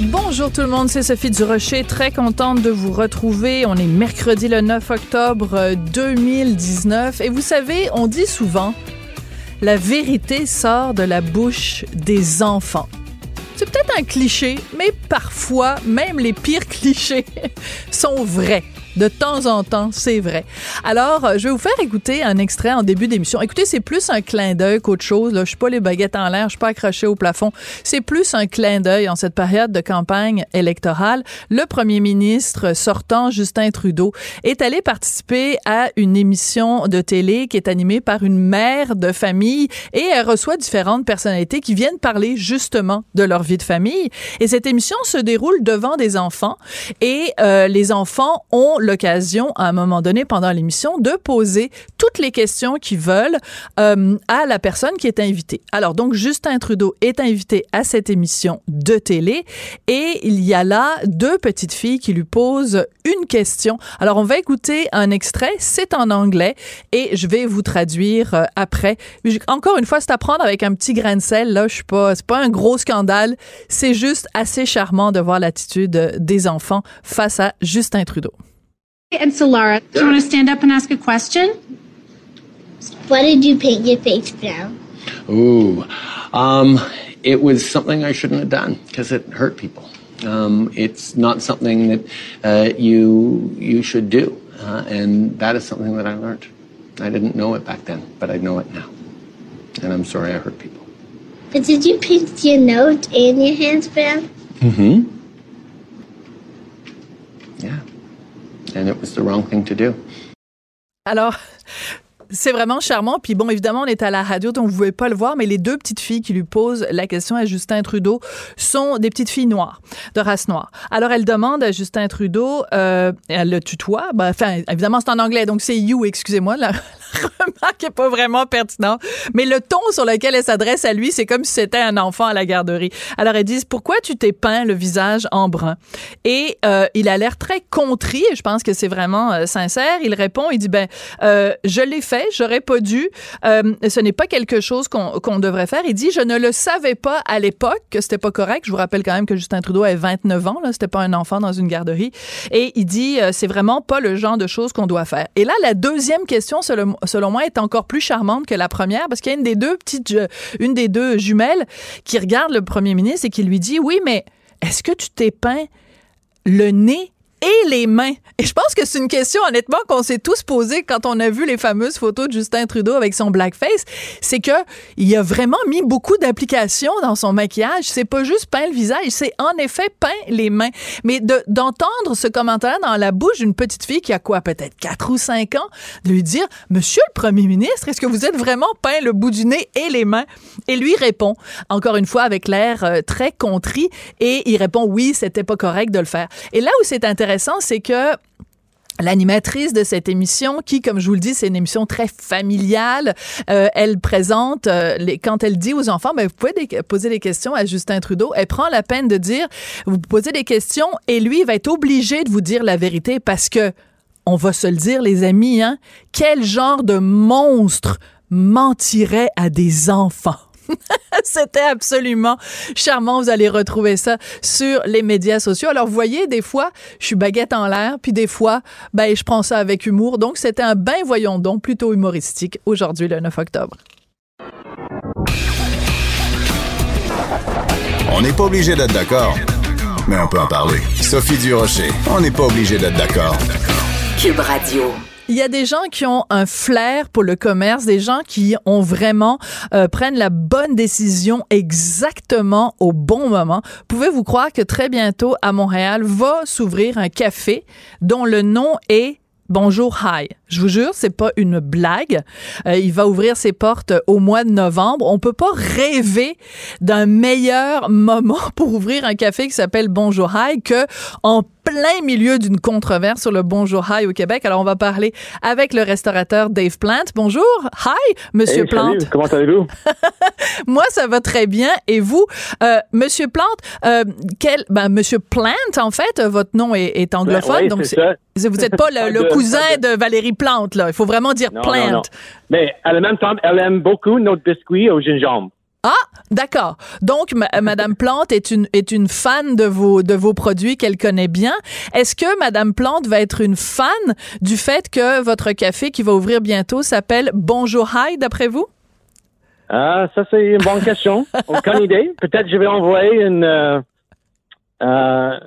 Bonjour tout le monde, c'est Sophie Durocher, très contente de vous retrouver. On est mercredi le 9 octobre 2019 et vous savez, on dit souvent, la vérité sort de la bouche des enfants. C'est peut-être un cliché, mais parfois, même les pires clichés sont vrais. De temps en temps, c'est vrai. Alors, euh, je vais vous faire écouter un extrait en début d'émission. Écoutez, c'est plus un clin d'œil qu'autre chose. Là. Je suis pas les baguettes en l'air, je suis pas accroché au plafond. C'est plus un clin d'œil en cette période de campagne électorale. Le premier ministre sortant, Justin Trudeau, est allé participer à une émission de télé qui est animée par une mère de famille et elle reçoit différentes personnalités qui viennent parler justement de leur vie de famille. Et cette émission se déroule devant des enfants et euh, les enfants ont l'occasion, à un moment donné, pendant l'émission, de poser toutes les questions qu'ils veulent euh, à la personne qui est invitée. Alors, donc, Justin Trudeau est invité à cette émission de télé et il y a là deux petites filles qui lui posent une question. Alors, on va écouter un extrait, c'est en anglais et je vais vous traduire euh, après. Encore une fois, c'est à prendre avec un petit grain de sel. Là, je suis pas, c'est pas un gros scandale. C'est juste assez charmant de voir l'attitude des enfants face à Justin Trudeau. And Solara, do you want to stand up and ask a question? Why did you paint your face brown? Ooh, um, it was something I shouldn't have done because it hurt people. Um, it's not something that uh, you you should do, uh, and that is something that I learned. I didn't know it back then, but I know it now, and I'm sorry I hurt people. But did you paint your nose and your hands brown? Mm-hmm. Yeah, and it was the wrong thing to do. Alors, c'est vraiment charmant. Puis bon, évidemment, on est à la radio, donc vous pouvez pas le voir, mais les deux petites filles qui lui posent la question à Justin Trudeau sont des petites filles noires, de race noire. Alors, elle demande à Justin Trudeau, euh, elle le tutoie. Ben, enfin, évidemment, c'est en anglais, donc c'est you, excusez-moi. La remarque pas vraiment pertinente. Mais le ton sur lequel elle s'adresse à lui, c'est comme si c'était un enfant à la garderie. Alors, elle dit, pourquoi tu t'es peint le visage en brun? Et euh, il a l'air très contrit, et je pense que c'est vraiment euh, sincère. Il répond, il dit, ben, euh, je l'ai fait j'aurais pas dû. Euh, ce n'est pas quelque chose qu'on qu'on devrait faire. Il dit, je ne le savais pas à l'époque que c'était pas correct. Je vous rappelle quand même que Justin Trudeau a 29 ans, là, c'était pas un enfant dans une garderie. Et il dit, euh, c'est vraiment pas le genre de choses qu'on doit faire. Et là, la deuxième question, selon, selon moi, est encore plus charmante que la première parce qu'il y a une des deux euh, une des deux jumelles qui regarde le premier ministre et qui lui dit, oui, mais est-ce que tu t'es peint le nez et les mains. Et je pense que c'est une question, honnêtement, qu'on s'est tous posée quand on a vu les fameuses photos de Justin Trudeau avec son blackface. C'est que il a vraiment mis beaucoup d'applications dans son maquillage. C'est pas juste peint le visage, c'est en effet peint les mains. Mais de, d'entendre ce commentaire dans la bouche d'une petite fille qui a quoi, peut-être 4 ou 5 ans, de lui dire, Monsieur le Premier ministre, est-ce que vous êtes vraiment peint le bout du nez et les mains? Et lui répond, encore une fois, avec l'air euh, très contrit, et il répond, oui, c'était pas correct de le faire. Et là où c'est intéressant, c'est que L'animatrice de cette émission, qui, comme je vous le dis, c'est une émission très familiale, euh, elle présente, euh, les, quand elle dit aux enfants, ben, vous pouvez poser des questions à Justin Trudeau, elle prend la peine de dire, vous posez des questions et lui, va être obligé de vous dire la vérité parce que, on va se le dire, les amis, hein, quel genre de monstre mentirait à des enfants? C'était absolument charmant. Vous allez retrouver ça sur les médias sociaux. Alors, vous voyez, des fois, je suis baguette en l'air, puis des fois, ben, je prends ça avec humour. Donc, c'était un ben voyons donc plutôt humoristique aujourd'hui, le 9 octobre. On n'est pas obligé d'être d'accord, mais on peut en parler. Sophie Durocher, on n'est pas obligé d'être d'accord. Cube Radio. Il y a des gens qui ont un flair pour le commerce, des gens qui ont vraiment euh, prennent la bonne décision exactement au bon moment. Pouvez-vous croire que très bientôt à Montréal va s'ouvrir un café dont le nom est Bonjour Hi. Je vous jure, c'est pas une blague. Euh, il va ouvrir ses portes au mois de novembre. On peut pas rêver d'un meilleur moment pour ouvrir un café qui s'appelle Bonjour Hi que en plein milieu d'une controverse sur le bonjour high au Québec. Alors, on va parler avec le restaurateur Dave Plant. Bonjour. Hi, Monsieur Hey, Plante. salut, comment allez-vous? Moi, ça va très bien. Et vous, euh, Monsieur Plante, euh, quel, ben, Monsieur Plant, en fait, euh, votre nom est, est anglophone, Ouais, donc c'est vous n'êtes pas le, cousin de... Valérie Plante, là. Il faut vraiment dire Non, Plant. non, non. Mais à la même temps, elle aime beaucoup notre biscuit au gingembre. Ah, d'accord. Donc, ma- Madame Plante est une est une fan de vos de vos produits qu'elle connaît bien. Est-ce que Madame Plante va être une fan du fait que votre café qui va ouvrir bientôt s'appelle Bonjour High, d'après vous? Ah, ça, c'est une bonne question. Aucune idée. Peut-être je vais envoyer une. Euh, euh,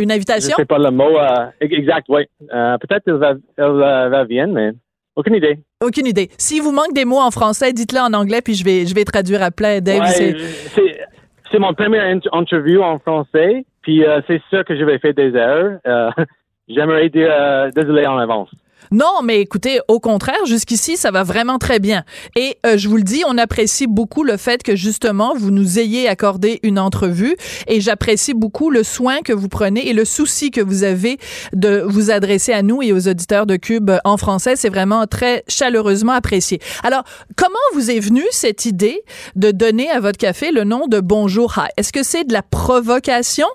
Une je invitation? sais pas le mot euh, exact, oui. Euh, Peut-être elle va, elle euh, va venir, mais aucune idée. Aucune idée. S'il vous manque des mots en français, dites-le en anglais, puis je vais je vais traduire après. Dave, Ouais, c'est- mon premier int- interview en français, puis euh, c'est sûr que je vais faire des erreurs. Euh, J'aimerais dire euh, désolé en avance. Non, mais écoutez, au contraire, jusqu'ici, ça va vraiment très bien. Et euh, je vous le dis, on apprécie beaucoup le fait que justement vous nous ayez accordé une entrevue, et j'apprécie beaucoup le soin que vous prenez et le souci que vous avez de vous adresser à nous et aux auditeurs de Cube en français. C'est vraiment très chaleureusement apprécié. Alors, comment vous est venue cette idée de donner à votre café le nom de Bonjour Hi? Est-ce que c'est de la provocation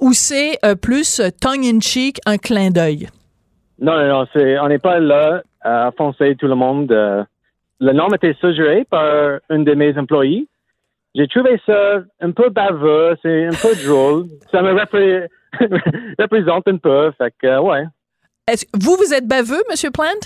ou c'est euh, plus tongue in cheek, un clin d'œil? Non, non, non, c'est, on n'est pas là à foncer tout le monde. euh. le nom était suggéré par une de mes employés. J'ai trouvé ça un peu baveux, c'est un peu drôle. Ça me repré- représente un peu, fait que, ouais. Est-ce vous, vous êtes baveux, Monsieur Plant?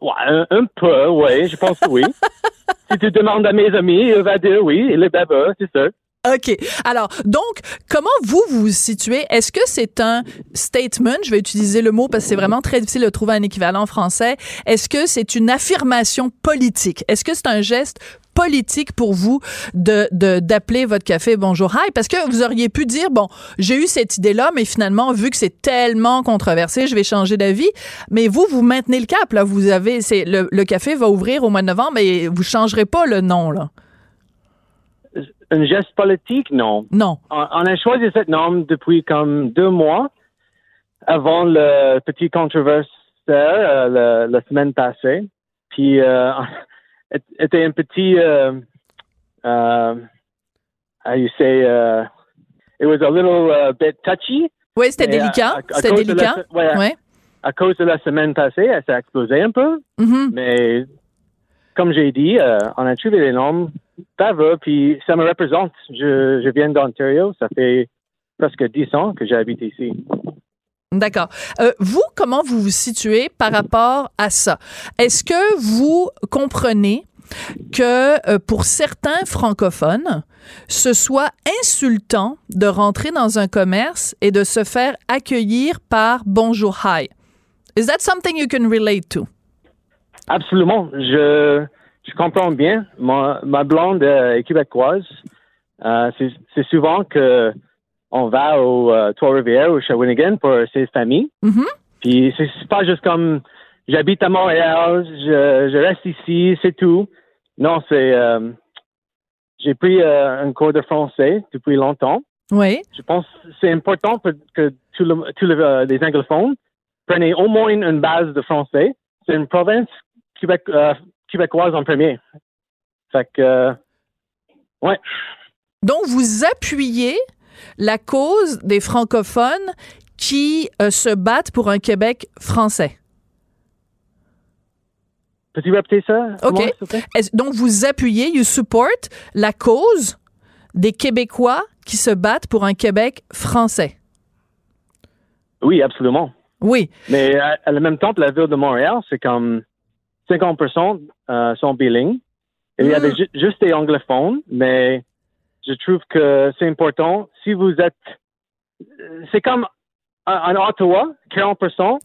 Ouais, un, un peu, oui, je pense que oui. si tu demandes à mes amis, il va dire oui, il est baveux, c'est sûr. OK. Alors, donc, comment vous vous situez? Est-ce que c'est un statement? Je vais utiliser le mot parce que c'est vraiment très difficile de trouver un équivalent en français. Est-ce que c'est une affirmation politique? Est-ce que c'est un geste politique pour vous de d'appeler votre café Bonjour Hi? Parce que vous auriez pu dire bon j'ai eu cette idée là mais finalement vu que c'est tellement controversé je vais changer d'avis mais vous vous maintenez le cap là vous avez c'est le, le café va ouvrir au mois de novembre mais vous changerez pas le nom là Un geste politique, non. non On, on a choisi cette norme depuis comme deux mois avant le petit controverse euh, la semaine passée. Puis, euh, était un petit, euh, euh, how you say, uh, it was a little uh, bit touchy. oui c'était délicat c'était cause de la- délicat ouais, ouais À cause de la semaine passée, ça a explosé un peu. Mhm. Mais comme j'ai dit, euh, on a trouvé les normes. Ça va, puis ça me représente. Je, viens d'Ontario, ça fait presque dix ans que j'habite ici. D'accord. Euh, vous, comment vous vous situez par rapport à ça? Est-ce que vous comprenez que euh, pour certains francophones, ce soit insultant de rentrer dans un commerce et de se faire accueillir par Bonjour Hi? Is that something you can relate to? Absolument. Je, je comprends bien. Ma, ma blonde euh, est québécoise. Euh, c'est c'est souvent que on va au euh, Trois-Rivières ou Shawinigan pour ses familles. Mhm. Puis c'est pas juste comme j'habite à Montréal, je, je reste ici, c'est tout. Non, c'est euh, j'ai pris euh, un cours de français depuis longtemps. Oui. Je pense que c'est important pour que tous le- le- euh, les anglophones prennent au moins une base de français. C'est une province québec, euh, québécoise en premier. Fait que, euh, ouais. Donc, vous appuyez la cause des francophones qui euh, se battent pour un Québec français. Peux-tu répéter ça? OK. moi, donc, vous appuyez, you support la cause des Québécois qui se battent pour un Québec français. Oui, absolument. Oui. Mais à, à le même temps, la ville de Montréal, c'est comme 50% euh, sont bilingues. Il y a des- ju- juste des anglophones, mais je trouve que c'est important. Si vous êtes... euh, C'est comme en, Ottawa, 40%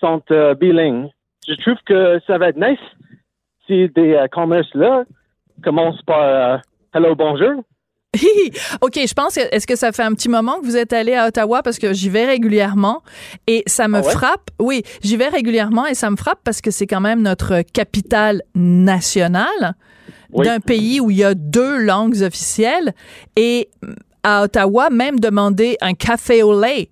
sont euh, bilingues. Je trouve que ça va être nice si des euh, commerces-là commencent par euh, Hello, bonjour. OK, je pense, que- est-ce que ça fait un petit moment que vous êtes allé à Ottawa? Parce que j'y vais régulièrement et ça me Ah ouais? frappe. Oui, j'y vais régulièrement et ça me frappe parce que c'est quand même notre capitale nationale Oui. d'un pays où il y a deux langues officielles et à Ottawa, même demander un café au lait,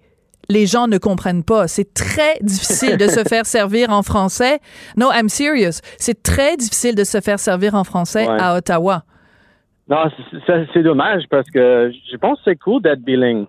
les gens ne comprennent pas. C'est très difficile de se faire servir en français. No, I'm serious. C'est très difficile de se faire servir en français Ouais. à Ottawa. Non, c'est- dommage parce que je pense que c'est cool d'être bilingue.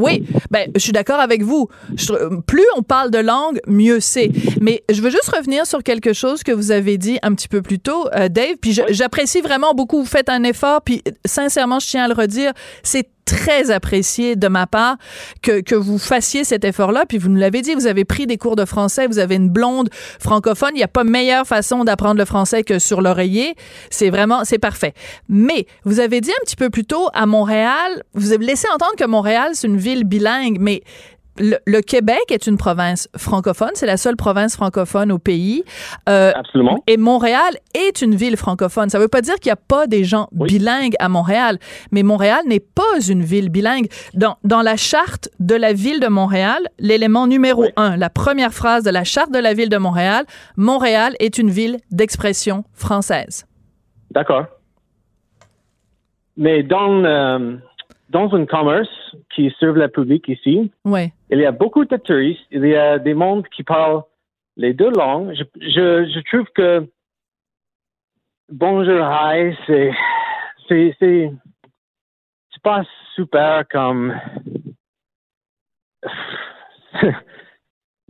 Oui, ben, je suis d'accord avec vous. Je- plus on parle de langue, mieux c'est. Mais je veux juste revenir sur quelque chose que vous avez dit un petit peu plus tôt, euh, Dave. Puis j'apprécie vraiment beaucoup. Vous faites un effort. Puis sincèrement, je tiens à le redire. C'est très apprécié de ma part que, que vous fassiez cet effort-là. Puis vous nous l'avez dit, vous avez pris des cours de français, vous avez une blonde francophone. Il n'y a pas meilleure façon d'apprendre le français que sur l'oreiller. C'est vraiment, c'est parfait. Mais vous avez dit un petit peu plus tôt à Montréal, vous avez laissé entendre que Montréal, c'est une ville bilingue, mais le, le Québec est une province francophone, c'est la seule province francophone au pays. Euh, Absolument. et Montréal est une ville francophone. Ça ne veut pas dire qu'il n'y a pas des gens Oui. bilingues à Montréal, mais Montréal n'est pas une ville bilingue. Dans, dans la charte de la ville de Montréal, l'élément numéro Oui. un, la première phrase de la charte de la ville de Montréal, Montréal est une ville d'expression française. D'accord. Mais dans, euh, dans un commerce qui serve le public ici, Oui. Il y a beaucoup de touristes, il y a des mondes qui parlent les deux langues. Je, je, je trouve que bonjour, hi, c'est, c'est, c'est, c'est pas super comme, je,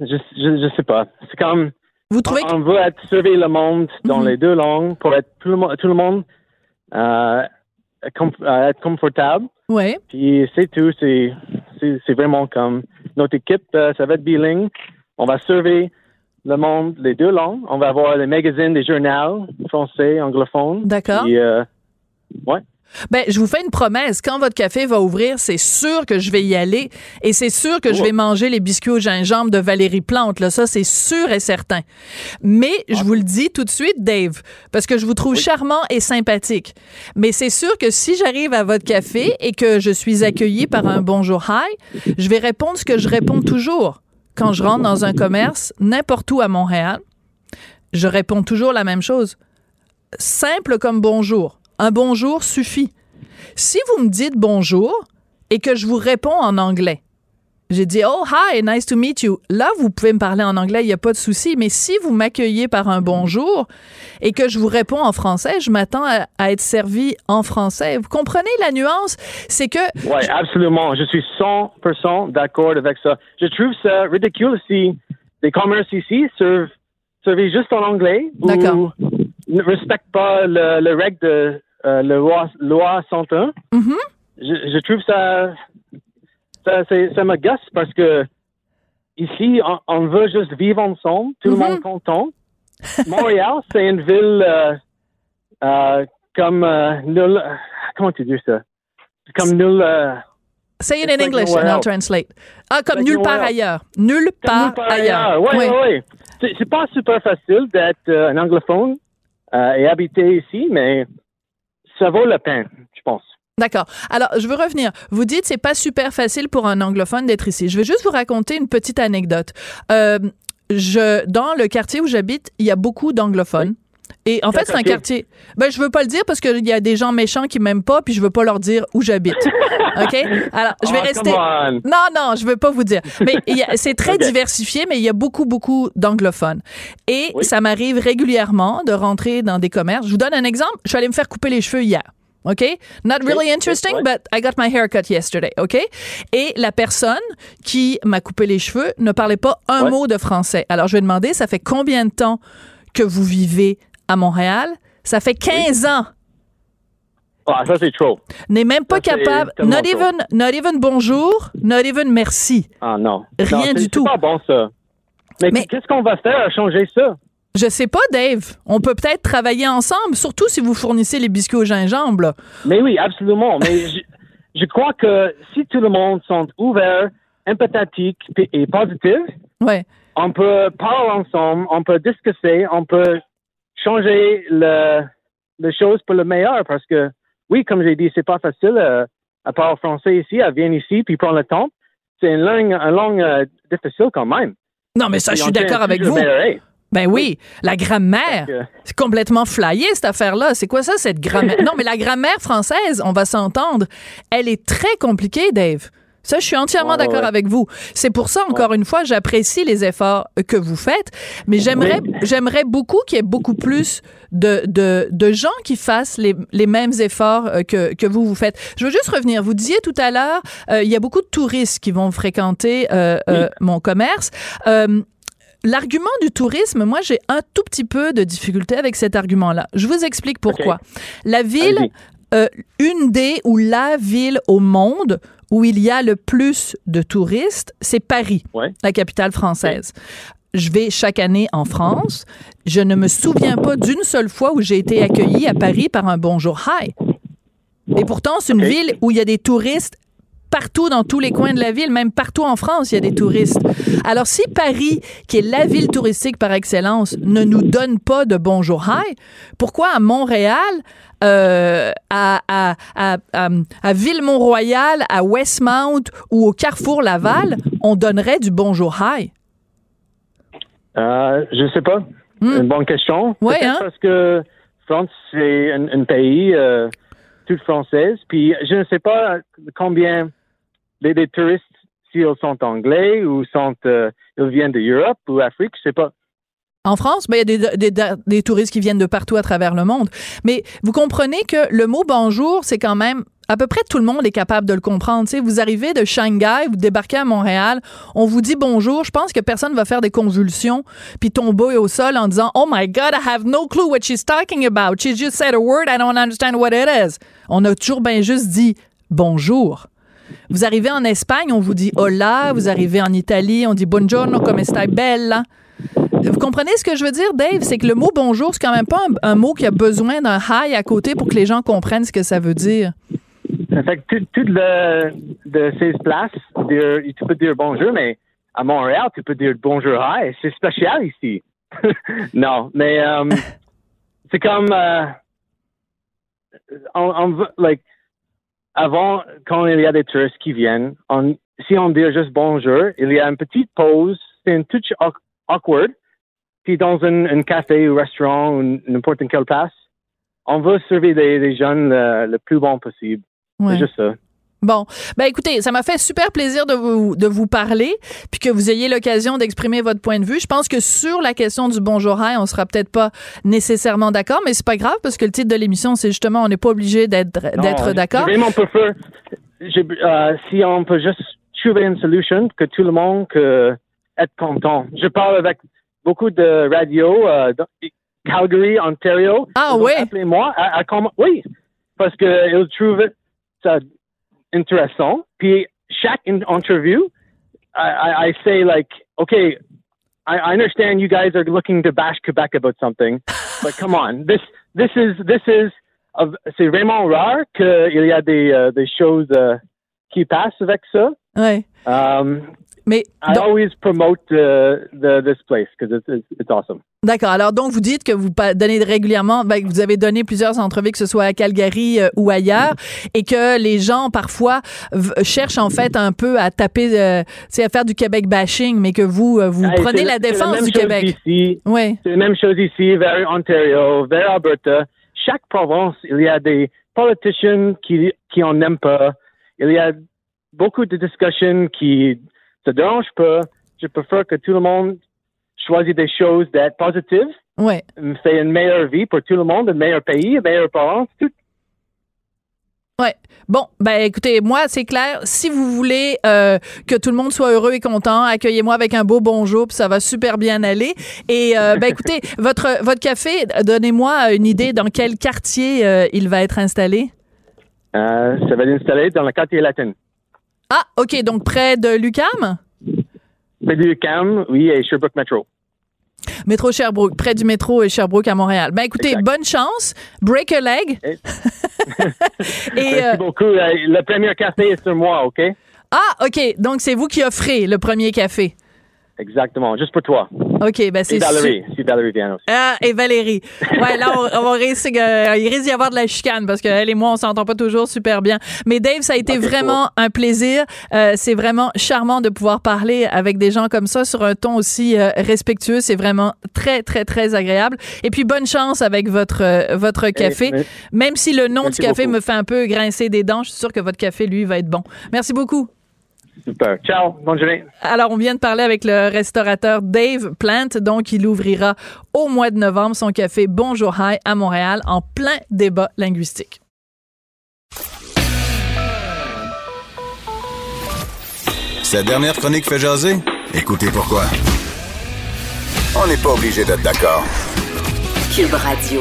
je, je sais pas. C'est comme, Vous trouvez on veut être servi le monde dans Mhm. les deux langues pour être tout le, mo- tout le monde euh, com- euh, être confortable. Oui. Puis c'est tout. C'est, c'est, c'est vraiment comme notre équipe, euh, ça va être bilingue. On va servir le monde les deux langues. On va avoir des magazines, des journaux français, anglophones. D'accord. Puis, euh, ouais. Ben, je vous fais une promesse. Quand votre café va ouvrir, c'est sûr que je vais y aller et c'est sûr que je Oh. vais manger les biscuits au gingembre de Valérie Plante. Là, ça, c'est sûr et certain. Mais je vous le dis tout de suite, Dave, parce que je vous trouve charmant et sympathique. Mais c'est sûr que si j'arrive à votre café et que je suis accueilli par un bonjour hi, je vais répondre ce que je réponds toujours quand je rentre dans un commerce, n'importe où à Montréal. Je réponds toujours la même chose. Simple comme bonjour. Un bonjour suffit. Si vous me dites bonjour et que je vous réponds en anglais, j'ai dit oh hi, nice to meet you. Là, vous pouvez me parler en anglais, il n'y a pas de souci. Mais si vous m'accueillez par un bonjour et que je vous réponds en français, je m'attends à, à être servi en français. Vous comprenez la nuance? C'est que Oui, absolument. Je suis 100% d'accord avec ça. Je trouve ça ridicule si les commerces ici servent, servent juste en anglais ou D'accord. ne respectent pas le, le règle de euh, la loi, loi 101. Mhm. je, je trouve ça, ça, ça me gosse parce que ici, on, on veut juste vivre ensemble, tout le monde content. Montréal, c'est une ville euh, euh, comme nul. Comment tu dis ça? Comme nul. say it in like English and I'll translate. Ah, comme Like nulle part ailleurs. Nulle part, ailleurs. Oui, Oui. oui. C'est, pas super facile d'être un anglophone et habiter ici, mais ça vaut la peine, je pense. D'accord. Alors, je veux revenir. Vous dites c'est pas super facile pour un anglophone d'être ici. Je vais juste vous raconter une petite anecdote. Euh, je, dans le quartier où j'habite, il y a beaucoup d'anglophones. Et en fait, c'est un quartier? Ben, je veux pas le dire parce qu'il y a des gens méchants qui m'aiment pas, puis je veux pas leur dire où j'habite. OK? Alors, je vais Oh, rester. Non, non, je veux pas vous dire. Mais c'est très diversifié, mais il y a beaucoup, beaucoup d'anglophones. Et Oui. ça m'arrive régulièrement de rentrer dans des commerces. Je vous donne un exemple. Je suis allée me faire couper les cheveux hier. OK? Not really interesting, but I got my haircut yesterday. OK? Et la personne qui m'a coupé les cheveux ne parlait pas un mot de français. Alors, je vais demander, ça fait combien de temps que vous vivez à Montréal? Ça fait 15 ans. Ah, ça, c'est trop. N'est même pas Ça, c'est capable. Not even, not even bonjour, not even merci. Ah, non. Rien Non, c'est- du c'est tout. pas bon, ça. Mais, Mais- qu'est-ce qu'on va faire à changer ça? Je sais pas, Dave. On peut peut-être travailler ensemble, surtout si vous fournissez les biscuits au gingembre. là. Mais oui, absolument. Mais je, je crois que si tout le monde sont ouverts, empathiques et positifs, Ouais. on peut parler ensemble, on peut discuter, on peut changer le, les choses pour le meilleur. Parce que, oui, comme j'ai dit, c'est pas facile euh, à parler français ici, à venir ici, puis prendre le temps. C'est une langue, une langue euh, difficile quand même. Non, mais ça, je suis d'accord avec vous. Ben oui, la grammaire. C'est complètement flyé, cette affaire-là. C'est quoi ça, cette grammaire? non, mais la grammaire française, on va s'entendre, elle est très compliquée, Dave. Ça, je suis entièrement Ouais, d'accord ouais. avec vous. C'est pour ça, encore une fois, j'apprécie les efforts que vous faites, mais j'aimerais, j'aimerais beaucoup qu'il y ait beaucoup plus de, de, de gens qui fassent les, les mêmes efforts euh, que, que vous, vous faites. Je veux juste revenir. Vous disiez tout à l'heure, euh, il y a beaucoup de touristes qui vont fréquenter euh, euh, mon commerce. L'argument du tourisme, moi, j'ai un tout petit peu de difficulté avec cet argument-là. Je vous explique pourquoi. La ville. Euh, une des ou la ville au monde où il y a le plus de touristes, c'est Paris, Ouais. la capitale française. Je vais chaque année en France. Je ne me souviens pas d'une seule fois où j'ai été accueillie à Paris par un bonjour hi. Et pourtant, c'est une ville où il y a des touristes partout dans tous les coins de la ville, même partout en France, il y a des touristes. Alors, si Paris, qui est la ville touristique par excellence, ne nous donne pas de bonjour hi, pourquoi à Montréal, euh, à, à, à, à, à Ville-Mont-Royal, à Westmount ou au Carrefour Laval, on donnerait du bonjour hi? Euh, je sais pas. Hmm. Une bonne question. Peut-être hein? Parce que France, c'est un, un pays euh, tout française. Puis je ne sais pas combien les, les touristes, s'ils sont anglais ou sont, euh, ils viennent d'Europe ou Afrique, je sais pas. En France, ben, il y a des, des, des touristes qui viennent de partout à travers le monde. Mais vous comprenez que le mot bonjour, c'est quand même à peu près tout le monde est capable de le comprendre. Tu sais, vous arrivez de Shanghai, vous débarquez à Montréal, on vous dit bonjour. Je pense que personne va faire des convulsions puis tomber au sol en disant Oh my God, I have no clue what she's talking about. She just said a word, I don't understand what it is. On a toujours bien juste dit bonjour. Vous arrivez en Espagne, on vous dit hola. Vous arrivez en Italie, on dit buongiorno, come stai bella. Vous comprenez ce que je veux dire, Dave? C'est que le mot bonjour, c'est quand même pas un, un mot qui a besoin d'un hi à côté pour que les gens comprennent ce que ça veut dire. Ça fait que tout, tout le, de ces places, dire- tu peux dire bonjour, mais à Montréal, tu peux dire bonjour, hi. C'est spécial ici. non, mais euh, c'est comme, euh, on, on veut- like, avant, quand il y a des touristes qui viennent, on, si on dit juste bonjour, il y a une petite pause, c'est une touch awk- awkward. Puis dans un, un café ou restaurant ou n'importe quelle place, on veut servir les, les jeunes le, le plus bon possible. Ouais. C'est juste ça. Bon, ben écoutez, ça m'a fait super plaisir de vous, de vous parler, puis que vous ayez l'occasion d'exprimer votre point de vue. Je pense que sur la question du bonjour on sera peut-être pas nécessairement d'accord, mais c'est pas grave parce que le titre de l'émission, c'est justement, on n'est pas obligé d'être d'être d'accord. Je vraiment préfère, je- euh, si on peut juste trouver une solution que tout le monde peut être content. Je parle avec beaucoup de radios, euh, Calgary, Ontario. Ah Ils vont ouais? appeler moi. à- à comment- oui, parce qu'ils trouvent ça intéressant. Puis chaque in- interview, I, I, say like, okay, I, I understand you guys are looking to bash Quebec about something, but come on, this this is this is of- c'est vraiment rare qu'il y a des euh, des choses euh, qui passent avec ça. Ouais. Um, Mais I donc- always promote the, the this place because it's, awesome. D'accord. Alors, donc, vous dites que vous donnez régulièrement, ben, que vous avez donné plusieurs entrevues, que ce soit à Calgary euh, ou ailleurs, et que les gens, parfois, cherchent, en fait, un peu à taper, euh, c'est à faire du Québec bashing, mais que vous, euh, vous Hey, prenez la c'est la défense même du chose Québec. Ici. Oui. C'est la même chose ici, vers Ontario, vers Alberta. Chaque province, il y a des politiciens qui, qui en aiment pas. Il y a beaucoup de discussions qui se dérangent pas. Je préfère que tout le monde choisisse des choses d'être positives, Ouais. fait une meilleure vie pour tout le monde, un meilleur pays, une meilleure province. Tout. Ouais. Bon, ben écoutez, moi c'est clair. Si vous voulez euh, que tout le monde soit heureux et content, accueillez-moi avec un beau bonjour, puis ça va super bien aller. Et euh, ben écoutez, votre votre café, donnez-moi une idée dans quel quartier euh, il va être installé? Ça va être installé dans le quartier latin. Ah, ok, donc près de Lucam, Près du CAM, oui, et Sherbrooke Metro. métro Sherbrooke, près du métro et Sherbrooke à Montréal. Ben écoutez, Exact. bonne chance, break a leg. Et- Merci euh, beaucoup. Euh, Le premier café est sur moi, OK? ah, ok, donc c'est vous qui offrez le premier café. Exactement, juste pour toi. OK, ben c'est Valérie, si Valérie aussi. Ah, et Valérie. Ouais, là, on, on risque, euh, il risque d'y avoir de la chicane parce qu'elle et moi, on s'entend pas toujours super bien. Mais Dave, ça a été vraiment un plaisir. Euh, c'est vraiment charmant de pouvoir parler avec des gens comme ça sur un ton aussi euh, respectueux. C'est vraiment très, très, très agréable. Et puis, bonne chance avec votre, euh, votre café. mais- Même si le nom du café beaucoup. me fait un peu grincer des dents, je suis sûre que votre café, lui, va être bon. Merci beaucoup. Super. Ciao. Bonne journée. Alors, on vient de parler avec le restaurateur Dave Plant. Donc, il ouvrira au mois de novembre son café Bonjour High à Montréal en plein débat linguistique. Cette dernière chronique fait jaser? Écoutez pourquoi. On n'est pas obligé d'être d'accord. Cube Radio.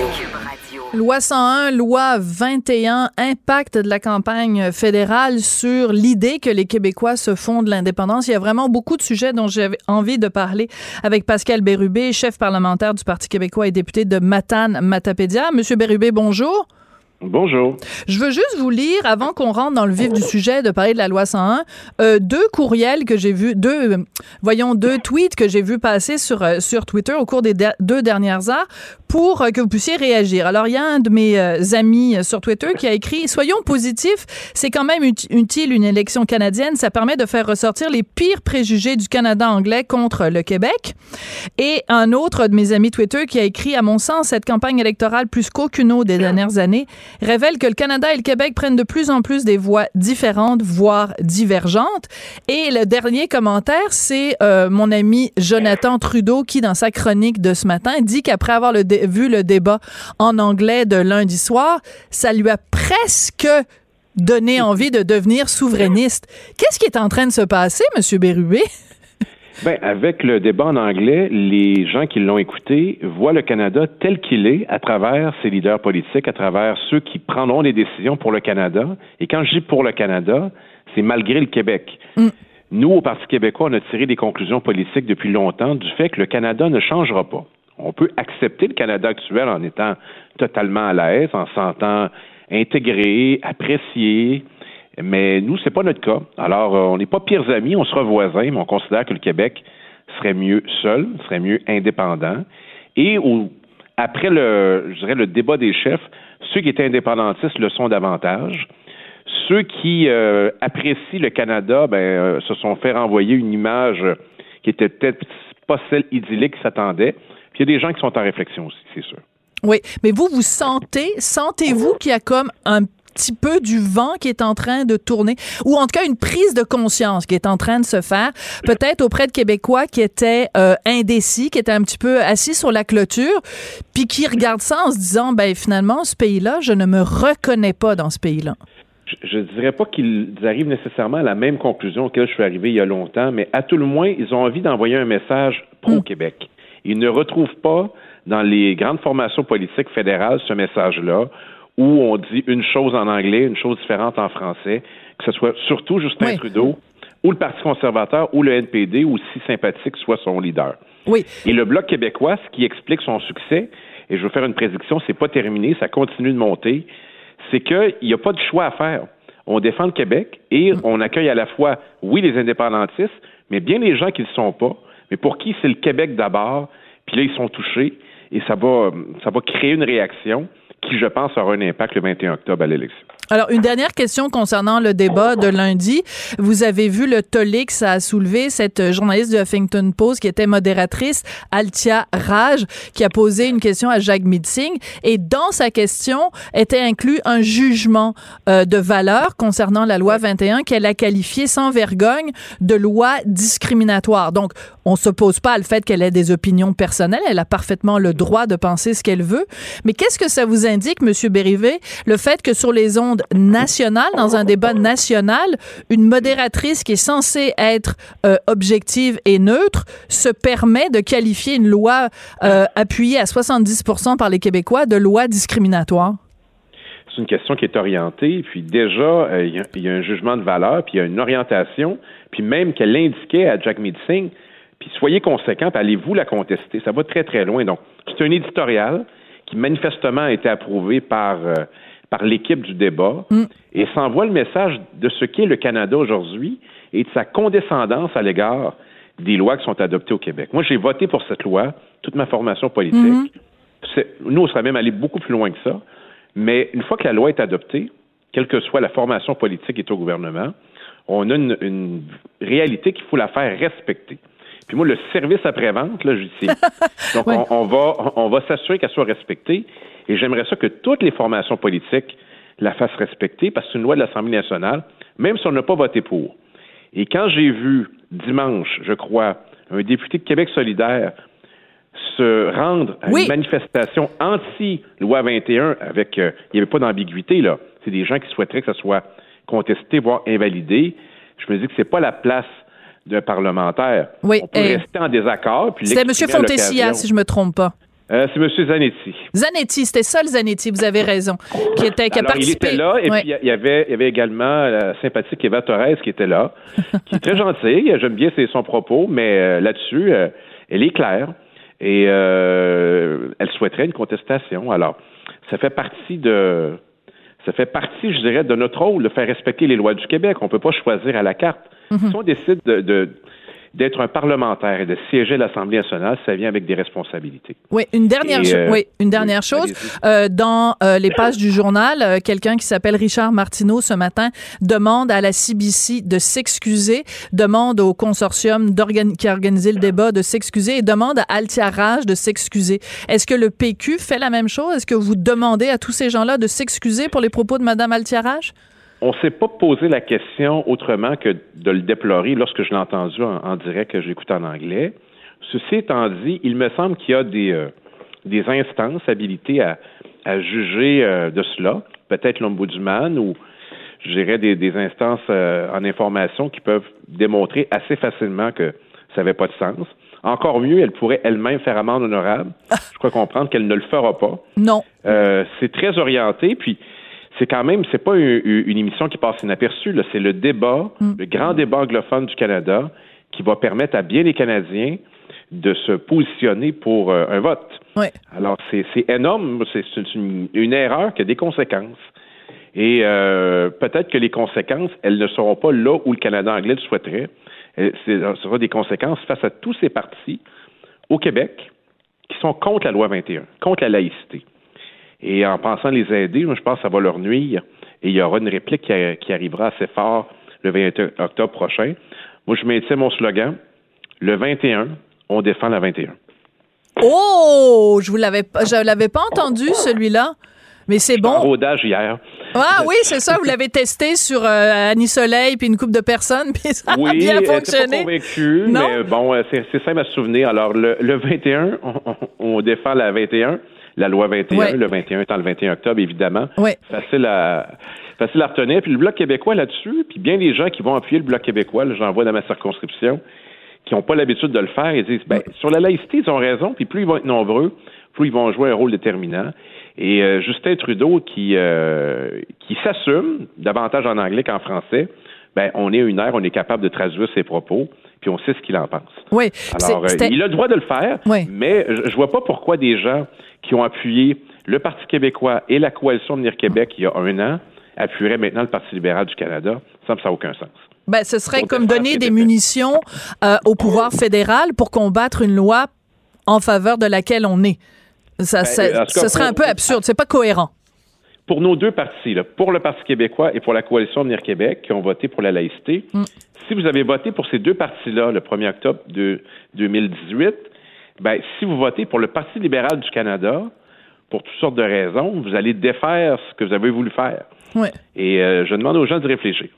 Loi 101, loi 21, impact de la campagne fédérale sur l'idée que les Québécois se font de l'indépendance. Il y a vraiment beaucoup de sujets dont j'avais envie de parler avec Pascal Bérubé, chef parlementaire du Parti québécois et député de Matane-Matapédia. Monsieur Bérubé, bonjour. Bonjour. Je veux juste vous lire, avant qu'on rentre dans le vif du sujet, de parler de la loi 101, euh, deux courriels que j'ai vus, deux, euh, voyons, deux tweets que j'ai vus passer sur, euh, sur Twitter au cours des deux dernières heures pour que vous puissiez réagir. Alors, il y a un de mes amis sur Twitter qui a écrit « Soyons positifs, c'est quand même ut- utile une élection canadienne, ça permet de faire ressortir les pires préjugés du Canada anglais contre le Québec. » Et un autre de mes amis Twitter qui a écrit « À mon sens, cette campagne électorale, plus qu'aucune autre des dernières années, révèle que le Canada et le Québec prennent de plus en plus des voies différentes, voire divergentes. Et le dernier commentaire, c'est euh, mon ami Jonathan Trudeau qui, dans sa chronique de ce matin, dit qu'après avoir vu le débat en anglais de lundi soir, ça lui a presque donné envie de devenir souverainiste. Qu'est-ce qui est en train de se passer, Monsieur Bérubé? Ben, avec le débat en anglais, les gens qui l'ont écouté voient le Canada tel qu'il est à travers ses leaders politiques, à travers ceux qui prendront les décisions pour le Canada. Et quand je dis pour le Canada, c'est malgré le Québec. Nous, au Parti québécois, on a tiré des conclusions politiques depuis longtemps du fait que le Canada ne changera pas. On peut accepter le Canada actuel en étant totalement à l'aise, en se sentant intégré, apprécié, mais nous, c'est pas notre cas. Alors, euh, on n'est pas pires amis, on sera voisins, mais on considère que le Québec serait mieux seul, serait mieux indépendant. Et après le, je dirais, le débat des chefs, ceux qui étaient indépendantistes le sont davantage. Ceux qui euh, apprécient le Canada, ben, euh, se sont fait renvoyer une image qui était peut-être pas celle idyllique qu'ils s'attendaient. Puis il y a des gens qui sont en réflexion aussi, c'est sûr. Oui, mais vous, vous sentez, sentez-vous qu'il y a comme un petit peu du vent qui est en train de tourner, ou en tout cas une prise de conscience qui est en train de se faire, peut-être auprès de Québécois qui étaient euh, indécis, qui étaient un petit peu assis sur la clôture, puis qui regardent ça en se disant, ben finalement, ce pays-là, je ne me reconnais pas dans ce pays-là. je ne dirais pas qu'ils arrivent nécessairement à la même conclusion auquel je suis arrivé il y a longtemps, mais à tout le moins, ils ont envie d'envoyer un message pro-Québec. Ils ne retrouvent pas dans les grandes formations politiques fédérales ce message-là, où on dit une chose en anglais, une chose différente en français, que ce soit surtout Justin Oui. Trudeau, ou le Parti conservateur, ou le NPD, aussi sympathique soit son leader. Oui, Et le Bloc québécois, ce qui explique son succès, et je veux faire une prédiction, c'est pas terminé, ça continue de monter, c'est qu'il n'y a pas de choix à faire. On défend le Québec et on accueille à la fois, oui, les indépendantistes, mais bien les gens qui ne le sont pas, mais pour qui c'est le Québec d'abord, puis là, ils sont touchés, et ça va, ça va créer une réaction qui, je pense, aura un impact le 21 octobre à l'élection. Alors, une dernière question concernant le débat de lundi. Vous avez vu le tollé que ça a soulevé, cette journaliste du Huffington Post qui était modératrice, Altia Raj, qui a posé une question à Jacques Mitzing. Et dans sa question était inclus un jugement euh, de valeur concernant la loi 21 qu'elle a qualifié sans vergogne de loi discriminatoire. Donc, on s'oppose pas le fait qu'elle ait des opinions personnelles. Elle a parfaitement le droit de penser ce qu'elle veut. Mais qu'est-ce que ça vous indique, Monsieur Bérivé, le fait que sur les ondes nationales, dans un débat national, une modératrice qui est censée être euh, objective et neutre se permet de qualifier une loi euh, appuyée à 70 par les Québécois de loi discriminatoire? C'est une question qui est orientée, puis déjà, euh, il y, a- un jugement de valeur, puis il y a une orientation, puis même qu'elle indiquait à Jack Meeting, puis soyez conséquents, puis allez-vous la contester? Ça va très, très loin. Donc, c'est un éditorial qui manifestement a été approuvé par, par l'équipe du débat, et ça envoie le message de ce qu'est le Canada aujourd'hui et de sa condescendance à l'égard des lois qui sont adoptées au Québec. Moi, j'ai voté pour cette loi, toute ma formation politique. Mhm. C'est- Nous, on serait même allé beaucoup plus loin que ça. Mais une fois que la loi est adoptée, quelle que soit la formation politique qui est au gouvernement, on a une, une réalité qu'il faut la faire respecter. Puis moi, le service après-vente, là, je dis, donc Ouais. on, on va, on va s'assurer qu'elle soit respectée. Et j'aimerais ça que toutes les formations politiques la fassent respecter parce que c'est une loi de l'Assemblée nationale, même si on n'a pas voté pour. Et quand j'ai vu dimanche, je crois, un député de Québec solidaire se rendre à Oui. une manifestation anti-loi 21 avec, euh, il n'y avait pas d'ambiguïté, là. C'est des gens qui souhaiteraient que ça soit contesté, voire invalidé. Je me dis que c'est pas la place d'un parlementaire. Oui, On peut et- rester en désaccord. C'était M. Fontessia, si je me trompe pas. Euh, c'est M. Zanetti. Zanetti, c'était ça le Zanetti, vous avez raison, qui, était, qui a Alors, il participé. était là, et Ouais. puis il y avait, il y avait également la sympathique Eva Torres qui était là, qui est très gentille. J'aime bien ses, son propos, mais euh, là-dessus, euh, elle est claire et elle souhaiterait une contestation. Alors, ça fait partie de, ça fait partie, je dirais, de notre rôle de faire respecter les lois du Québec. On ne peut pas choisir à la carte. Mhm. Si on décide de, de- d'être un parlementaire et de siéger à l'Assemblée nationale, ça vient avec des responsabilités. Oui, une dernière, Et, euh, oui, une dernière oui, chose. Euh, dans euh, les pages du journal, quelqu'un qui s'appelle Richard Martineau ce matin demande à la CBC de s'excuser, demande au consortium qui a organisé le débat de s'excuser et demande à Altiarage de s'excuser. Est-ce que le PQ fait la même chose? Est-ce que vous demandez à tous ces gens-là de s'excuser pour les propos de Mme Altiarage? On ne s'est pas posé la question autrement que de le déplorer lorsque je l'ai entendu en, en direct que j'écoute en anglais. Ceci étant dit, il me semble qu'il y a des, euh, des instances habilitées à, à juger euh, de cela. Peut-être l'ombudsman ou, je dirais, des, des instances euh, en information qui peuvent démontrer assez facilement que ça n'avait pas de sens. Encore mieux, elle pourrait elle-même faire amende honorable. Je crois comprendre qu'elle ne le fera pas. Non. Euh, c'est très orienté, puis c'est quand même, c'est pas une, une émission qui passe inaperçue, c'est le débat, le grand débat anglophone du Canada, qui va permettre à bien les Canadiens de se positionner pour euh, un vote. Oui. Alors, c'est énorme, c'est une, une erreur qui a des conséquences. Et euh, peut-être que les conséquences, elles ne seront pas là où le Canada anglais le souhaiterait. Euh, Ce sera des conséquences face à tous ces partis au Québec qui sont contre la loi 21, contre la laïcité. Et en pensant les aider, moi, je pense que ça va leur nuire. Et il y aura une réplique qui, qui arrivera assez fort le 21 octobre prochain. Moi, je maintiens mon slogan. Le 21, on défend la 21. Oh, je vous l'avais pas, je l'avais pas entendu celui-là. Mais c'est En bon. rodage hier. Ah oui, c'est ça. Vous l'avez testé sur euh, Annie Soleil puis une couple de personnes, puis ça a bien pas fonctionné. convaincue, Non? mais bon, euh, c'est simple à se souvenir. Alors, le, le 21, on, on- on défend la 21, la loi 21, Ouais. le 21 étant le 21 octobre, évidemment. Ouais. Facile à facile à retenir. Puis le Bloc québécois là-dessus, puis bien les gens qui vont appuyer le Bloc québécois, j'en vois dans ma circonscription, qui n'ont pas l'habitude de le faire, ils disent, ben, sur la laïcité, ils ont raison, puis plus ils vont être nombreux, plus ils vont jouer un rôle déterminant. Et euh, Justin Trudeau, qui, euh, qui s'assume davantage en anglais qu'en français, ben, on est une ère, on est capable de traduire ses propos, puis on sait ce qu'il en pense. Oui. Alors, euh, il a le droit de le faire, Oui. mais je, je vois pas pourquoi des gens qui ont appuyé le Parti québécois et la coalition Venir Québec il y a un an appuieraient maintenant le Parti libéral du Canada. Ça me ça n'a aucun sens. Ben, ce serait Pour comme donner des munitions euh, au pouvoir fédéral pour combattre une loi en faveur de laquelle on est. Ça, Ben, ça- cas, ce serait un peu absurde. C'est pas cohérent. Pour nos deux partis, là, pour le Parti québécois et pour la coalition Venir Québec, qui ont voté pour la laïcité, Mm. si vous avez voté pour ces deux partis-là le 1er octobre de 2018, ben, si vous votez pour le Parti libéral du Canada, pour toutes sortes de raisons, vous allez défaire ce que vous avez voulu faire. Ouais. Et euh, je demande aux gens de réfléchir.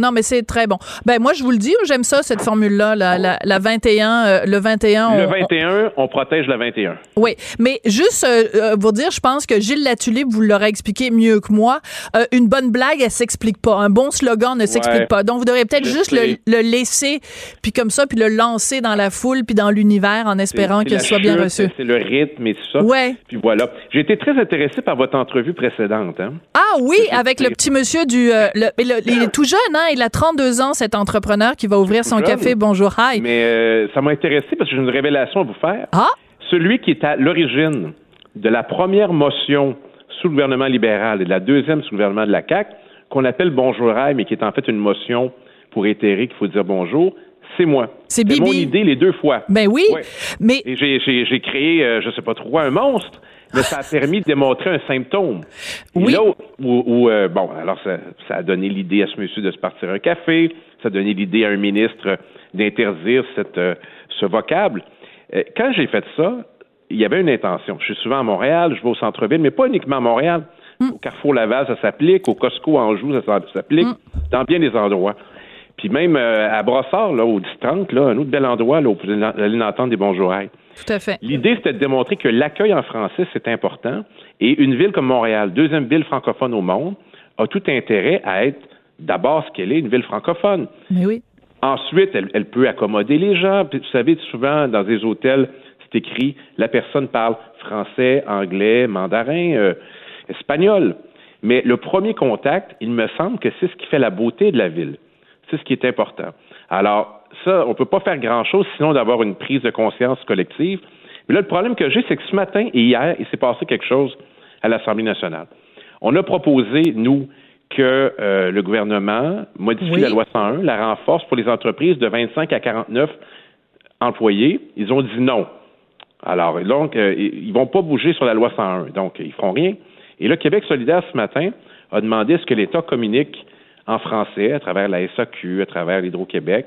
Non, mais c'est très bon. Ben moi, je vous le dis, j'aime ça cette formule-là, la, la, la 21, euh, le 21. Le on- 21, on protège le 21. Oui, mais juste euh, euh, vous dire, je pense que Gilles Latulippe vous l'aurez expliqué mieux que moi. euh, une bonne blague, elle s'explique pas. Un bon slogan ne s'explique Ouais. pas. Donc, vous devriez peut-être juste le, le laisser, puis comme ça, puis le lancer dans la foule, puis dans l'univers, en espérant la soit bien chute, reçu. c'est- C'est le rythme et tout ça. Ouais. Puis voilà. J'ai été très intéressé par votre entrevue précédente. Hein? Ah oui, avec le petit monsieur du... le- le- il est tout jeune, hein? Il a 32 ans, cet entrepreneur qui va ouvrir son jeune. café Bonjour Hi. Mais euh, ça m'a intéressé parce que j'ai une révélation à vous faire. Ah, Celui qui est à l'origine de la première motion sous le gouvernement libéral et de la deuxième sous le gouvernement de la CAQ, qu'on appelle Bonjour Rail, mais qui est en fait une motion pour itérer qu'il faut dire bonjour, c'est moi. C'est mon Bibi. idée les deux fois. Ben oui, Ouais. mais Et j'ai- j'ai j'ai créé, euh, je sais pas trop, un monstre, mais ça a permis de démontrer un symptôme. Et Oui. là où, où- où, euh, bon, alors ça, ça a donné l'idée à ce monsieur de se partir un café, ça a donné l'idée à un ministre d'interdire cette, euh, ce vocable. Euh, quand j'ai fait ça, il y avait une intention. Je suis souvent à Montréal, je vais au centre-ville, mais pas uniquement à Montréal. Hmm. Au Carrefour Laval, ça s'applique. Au Costco Anjou, ça s'applique. Hmm. Dans bien des endroits. Puis même euh, à Brossard, là, au 10-30, là, un autre bel endroit, là, où vous allez entendre des bonjours. tout à fait. L'idée, c'était de démontrer que l'accueil en français, c'est important. Et une ville comme Montréal, deuxième ville francophone au monde, a tout intérêt à être d'abord ce qu'elle est, une ville francophone. Mais oui. Ensuite, elle, elle peut accommoder les gens. Puis, vous savez, souvent, dans des hôtels, c'est écrit la personne parle français, anglais, mandarin, euh, espagnol. Mais le premier contact, il me semble que c'est ce qui fait la beauté de la ville. C'est ce qui est important. Alors, ça, on ne peut pas faire grand-chose sinon d'avoir une prise de conscience collective. Mais là, le problème que j'ai, c'est que ce matin et hier, il s'est passé quelque chose à l'Assemblée nationale. On a proposé, nous, que euh, le gouvernement modifie Oui. la loi 101, la renforce pour les entreprises de 25 à 49 employés. Ils ont dit non. Alors, donc, euh, ils vont pas bouger sur la loi 101. Donc, ils feront rien. Et là, Québec solidaire, ce matin, a demandé à ce que l'État communique en français à travers la SAQ, à travers l'Hydro-Québec,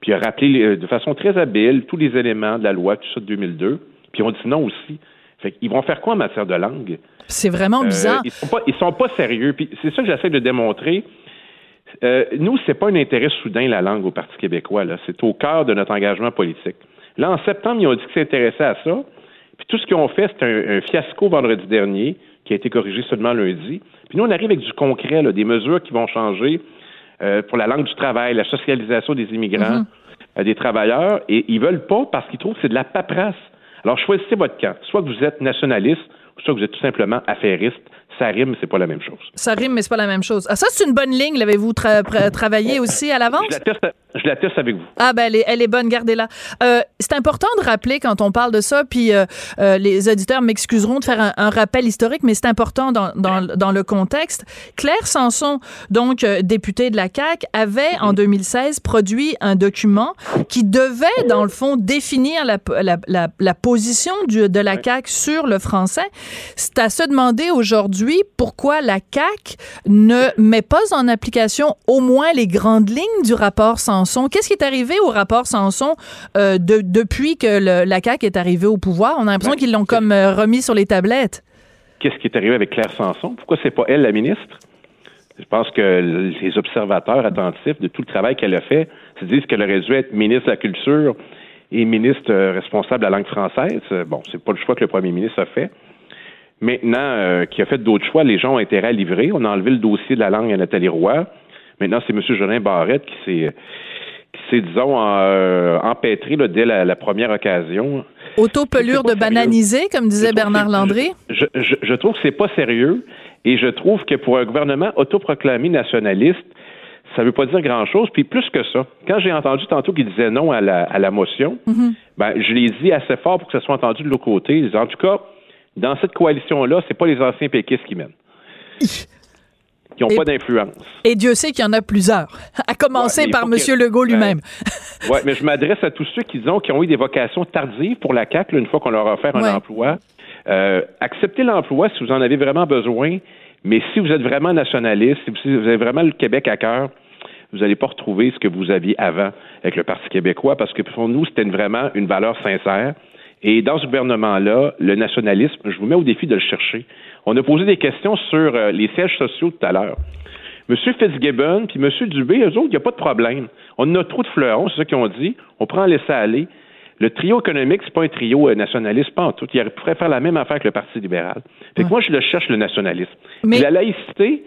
puis a rappelé euh, de façon très habile tous les éléments de la loi, tout ça de 2002, puis on dit non aussi. Fait qu'ils vont faire quoi en matière de langue? C'est vraiment Euh, bizarre. ils sont pas, ils sont pas sérieux. Puis c'est ça que j'essaie de démontrer. Euh, nous, c'est pas un intérêt soudain la langue au Parti québécois. C'est au cœur de notre engagement politique. Là, en septembre, ils ont dit qu'ils s'intéressaient à ça. Puis tout ce qu'ils ont fait, c'est un, un fiasco vendredi dernier qui a été corrigé seulement lundi. Puis nous, on arrive avec du concret, là, des mesures qui vont changer euh, pour la langue du travail, la socialisation des immigrants, euh, des travailleurs, et ils veulent pas parce qu'ils trouvent que c'est de la paperasse. Alors choisissez votre camp. Soit que vous êtes nationaliste, soit que vous êtes tout simplement affairiste. Ça rime, mais c'est pas la même chose. Ça rime, mais c'est pas la même chose. Ah, ça, c'est une bonne ligne. L'avez-vous tra- travaillé aussi à l'avance? Je la teste, avec vous. Ah ben elle est, elle est bonne, gardez-la. Euh, c'est important de rappeler quand on parle de ça, puis euh, euh, les auditeurs m'excuseront de faire un, un rappel historique, mais c'est important dans, dans, dans le contexte. Claire Sanson, donc députée de la CAQ, avait en 2016 produit un document qui devait, dans le fond, définir la, la, la, la position du, de la CAQ sur le français. C'est à se demander aujourd'hui pourquoi la CAQ ne met pas en application au moins les grandes lignes du rapport Sanson. Qu'est-ce qui est arrivé au rapport Sanson euh, de- depuis que le- la CAQ est arrivée au pouvoir? On a l'impression Ben, qu'ils l'ont comme euh, remis sur les tablettes. Qu'est-ce qui est arrivé avec Claire Sanson? Pourquoi c'est pas elle la ministre? Je pense que les observateurs attentifs de tout le travail qu'elle a fait se disent qu'elle aurait dû être ministre de la Culture et ministre euh, responsable de la langue française. Bon, c'est pas le choix que le premier ministre a fait. Maintenant, euh, qui a fait d'autres choix, les gens ont intérêt à livrer. On a enlevé le dossier de la langue à Nathalie Roy. Maintenant, c'est M. Jolin Barrette qui s'est, qui s'est disons, euh, empêtré là, dès la, la première occasion. Autopelure de bananiser, comme disait Je Bernard Landry? Je, je- je trouve que c'est pas sérieux et je trouve que pour un gouvernement autoproclamé nationaliste, ça veut pas dire grand-chose. Puis plus que ça, quand j'ai entendu tantôt qu'il disait non à la, à la motion, ben, je l'ai dit assez fort pour que ça soit entendu de l'autre côté. Ils En tout cas, dans cette coalition-là, c'est pas les anciens péquistes qui mènent. Qui n'ont pas d'influence. Et Dieu sait qu'il y en a plusieurs, à commencer Ouais, par M. que- Legault lui-même. Oui, mais je m'adresse à tous ceux qui disons qui ont eu des vocations tardives pour la CAQ, là, une fois qu'on leur a offert un emploi. Euh, acceptez l'emploi si vous en avez vraiment besoin, mais si vous êtes vraiment nationaliste, si vous avez vraiment le Québec à cœur, vous n'allez pas retrouver ce que vous aviez avant avec le Parti québécois, parce que pour nous, c'était vraiment une valeur sincère. Et dans ce gouvernement-là, le nationalisme, je vous mets au défi de le chercher. On a posé des questions sur euh, les sièges sociaux tout à l'heure. M. Fitzgibbon puis M. Dubé, eux autres, il n'y a pas de problème. On a trop de fleurons, c'est ça qu'ils ont dit. On prend laisser aller. Le trio économique, c'est pas un trio euh, nationaliste, pas en tout. Il pourrait faire la même affaire que le Parti libéral. Fait que moi, je le cherche, le nationalisme. Mais- La laïcité,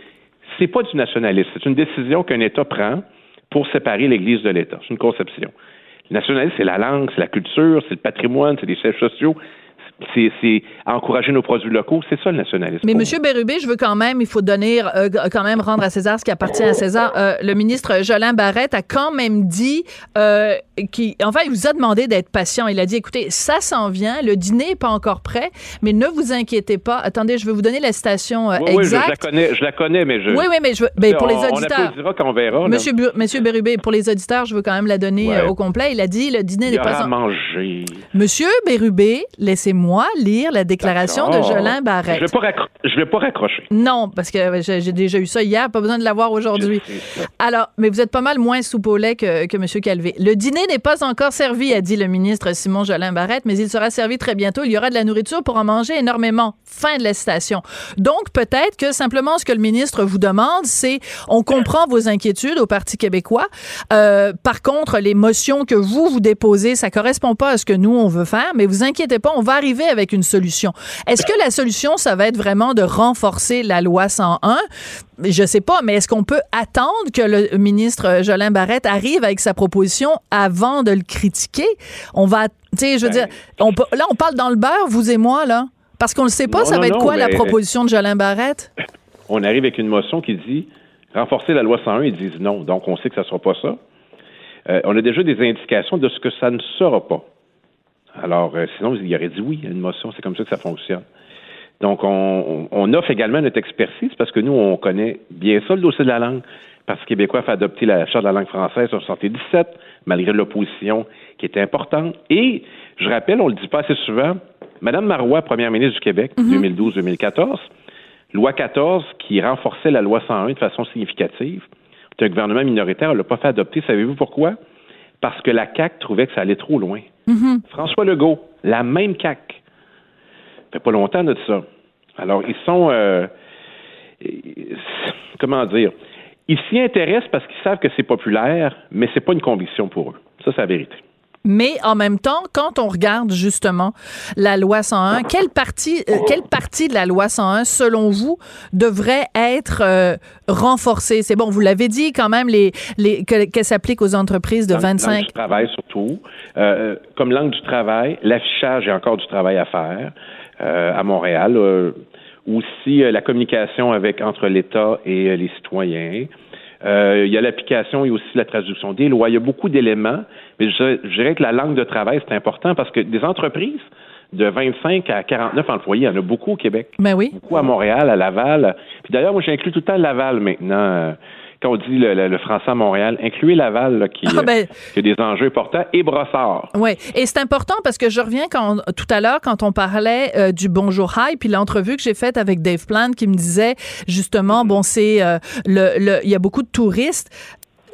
c'est pas du nationalisme. C'est une décision qu'un État prend pour séparer l'Église de l'État. C'est une conception. Le nationalisme, c'est la langue, c'est la culture, c'est le patrimoine, c'est les sièges sociaux. C'est encourager nos produits locaux. C'est ça le nationalisme. Mais Monsieur Bérubé, je veux quand même, il faut donner, euh, quand même rendre à César ce qui appartient à César. Euh, le ministre Jolin Barrette a quand même dit, euh, qui, enfin, il vous a demandé d'être patient. Il a dit, écoutez, ça s'en vient, le dîner n'est pas encore prêt, mais ne vous inquiétez pas. Attendez, je vais vous donner la citation exacte. Oui, je, la connais, je la connais, mais je. Oui, oui, mais, je, mais pour les auditeurs. On quand on verra. Monsieur, Monsieur Bérubé, pour les auditeurs, je veux quand même la donner au complet. Il a dit, le dîner n'est pas. manger. Monsieur Bérubé, laissez-moi lire la déclaration de Jolin Barrette. Je ne vais, pas raccrocher. Non, parce que j'ai déjà eu ça hier, pas besoin de l'avoir aujourd'hui. Alors, mais vous êtes pas mal moins soupe au lait que, que M. Calvé. Le dîner n'est pas encore servi, a dit le ministre Simon Jolin Barrette, mais il sera servi très bientôt. Il y aura de la nourriture pour en manger énormément. Fin de la citation. Donc, peut-être que simplement ce que le ministre vous demande, c'est on comprend vos inquiétudes au Parti québécois. Euh, par contre, les motions que vous, vous déposez, ça correspond pas à ce que nous, on veut faire, mais vous inquiétez pas, on va arriver avec une solution. Est-ce que la solution, ça va être vraiment de renforcer la loi 101? Je sais pas, mais est-ce qu'on peut attendre que le ministre Jolin Barrette arrive avec sa proposition avant de le critiquer? On va, tu sais, je veux dire, on, là, on parle dans le beurre, vous et moi, là. Parce qu'on ne sait pas, ça va être quoi la proposition de Jolin Barrette? On arrive avec une motion qui dit renforcer la loi 101, ils disent non. Donc, on sait que ça ne sera pas ça. Euh, on a déjà des indications de ce que ça ne sera pas. Alors, euh, sinon, il aurait dit oui à une motion. C'est comme ça que ça fonctionne. Donc, on, offre également notre expertise parce que nous, on connaît bien ça, le dossier de la langue. Parce que Québécois fait adopter la Charte de la langue française en 1977, malgré l'opposition qui était importante. Et, je rappelle, on le dit pas assez souvent, Mme Marois, première ministre du Québec, 2012-2014, mhm. loi 14 qui renforçait la loi 101 de façon significative. C'est un gouvernement minoritaire, on l'a pas fait adopter. Savez-vous pourquoi? Parce que la CAQ trouvait que ça allait trop loin. Mhm. François Legault, la même CAQ. Ça fait pas longtemps de ça. Alors, ils sont. Euh, comment dire? Ils s'y intéressent parce qu'ils savent que c'est populaire, mais c'est pas une conviction pour eux. Ça, c'est la vérité. Mais en même temps, quand on regarde justement la loi 101, quelle partie, euh, quelle partie de la loi 101, selon vous, devrait être euh, renforcée? C'est bon, vous l'avez dit quand même, les, les, qu'elle s'applique aux entreprises de 25... Langue du travail surtout. Euh, comme langue du travail, l'affichage, il y a encore du travail à faire à Montréal. aussi la communication avec entre l'État et les citoyens. Il y a l'application et aussi la traduction des lois. Il y a beaucoup d'éléments mais je, dirais que la langue de travail, c'est important parce que des entreprises de 25 à 49 employés, il y en a beaucoup au Québec. Ben oui. Beaucoup à Montréal, à Laval. Puis d'ailleurs, moi, j'inclus tout le temps Laval maintenant. Quand on dit le, français à Montréal, incluez Laval qui, ah, ben. qui, a des enjeux importants et Brossard. Oui, et c'est important parce que je reviens quand, tout à l'heure quand on parlait euh, du Bonjour High, puis l'entrevue que j'ai faite avec Dave Plant qui me disait justement, bon, c'est euh, le, il y a beaucoup de touristes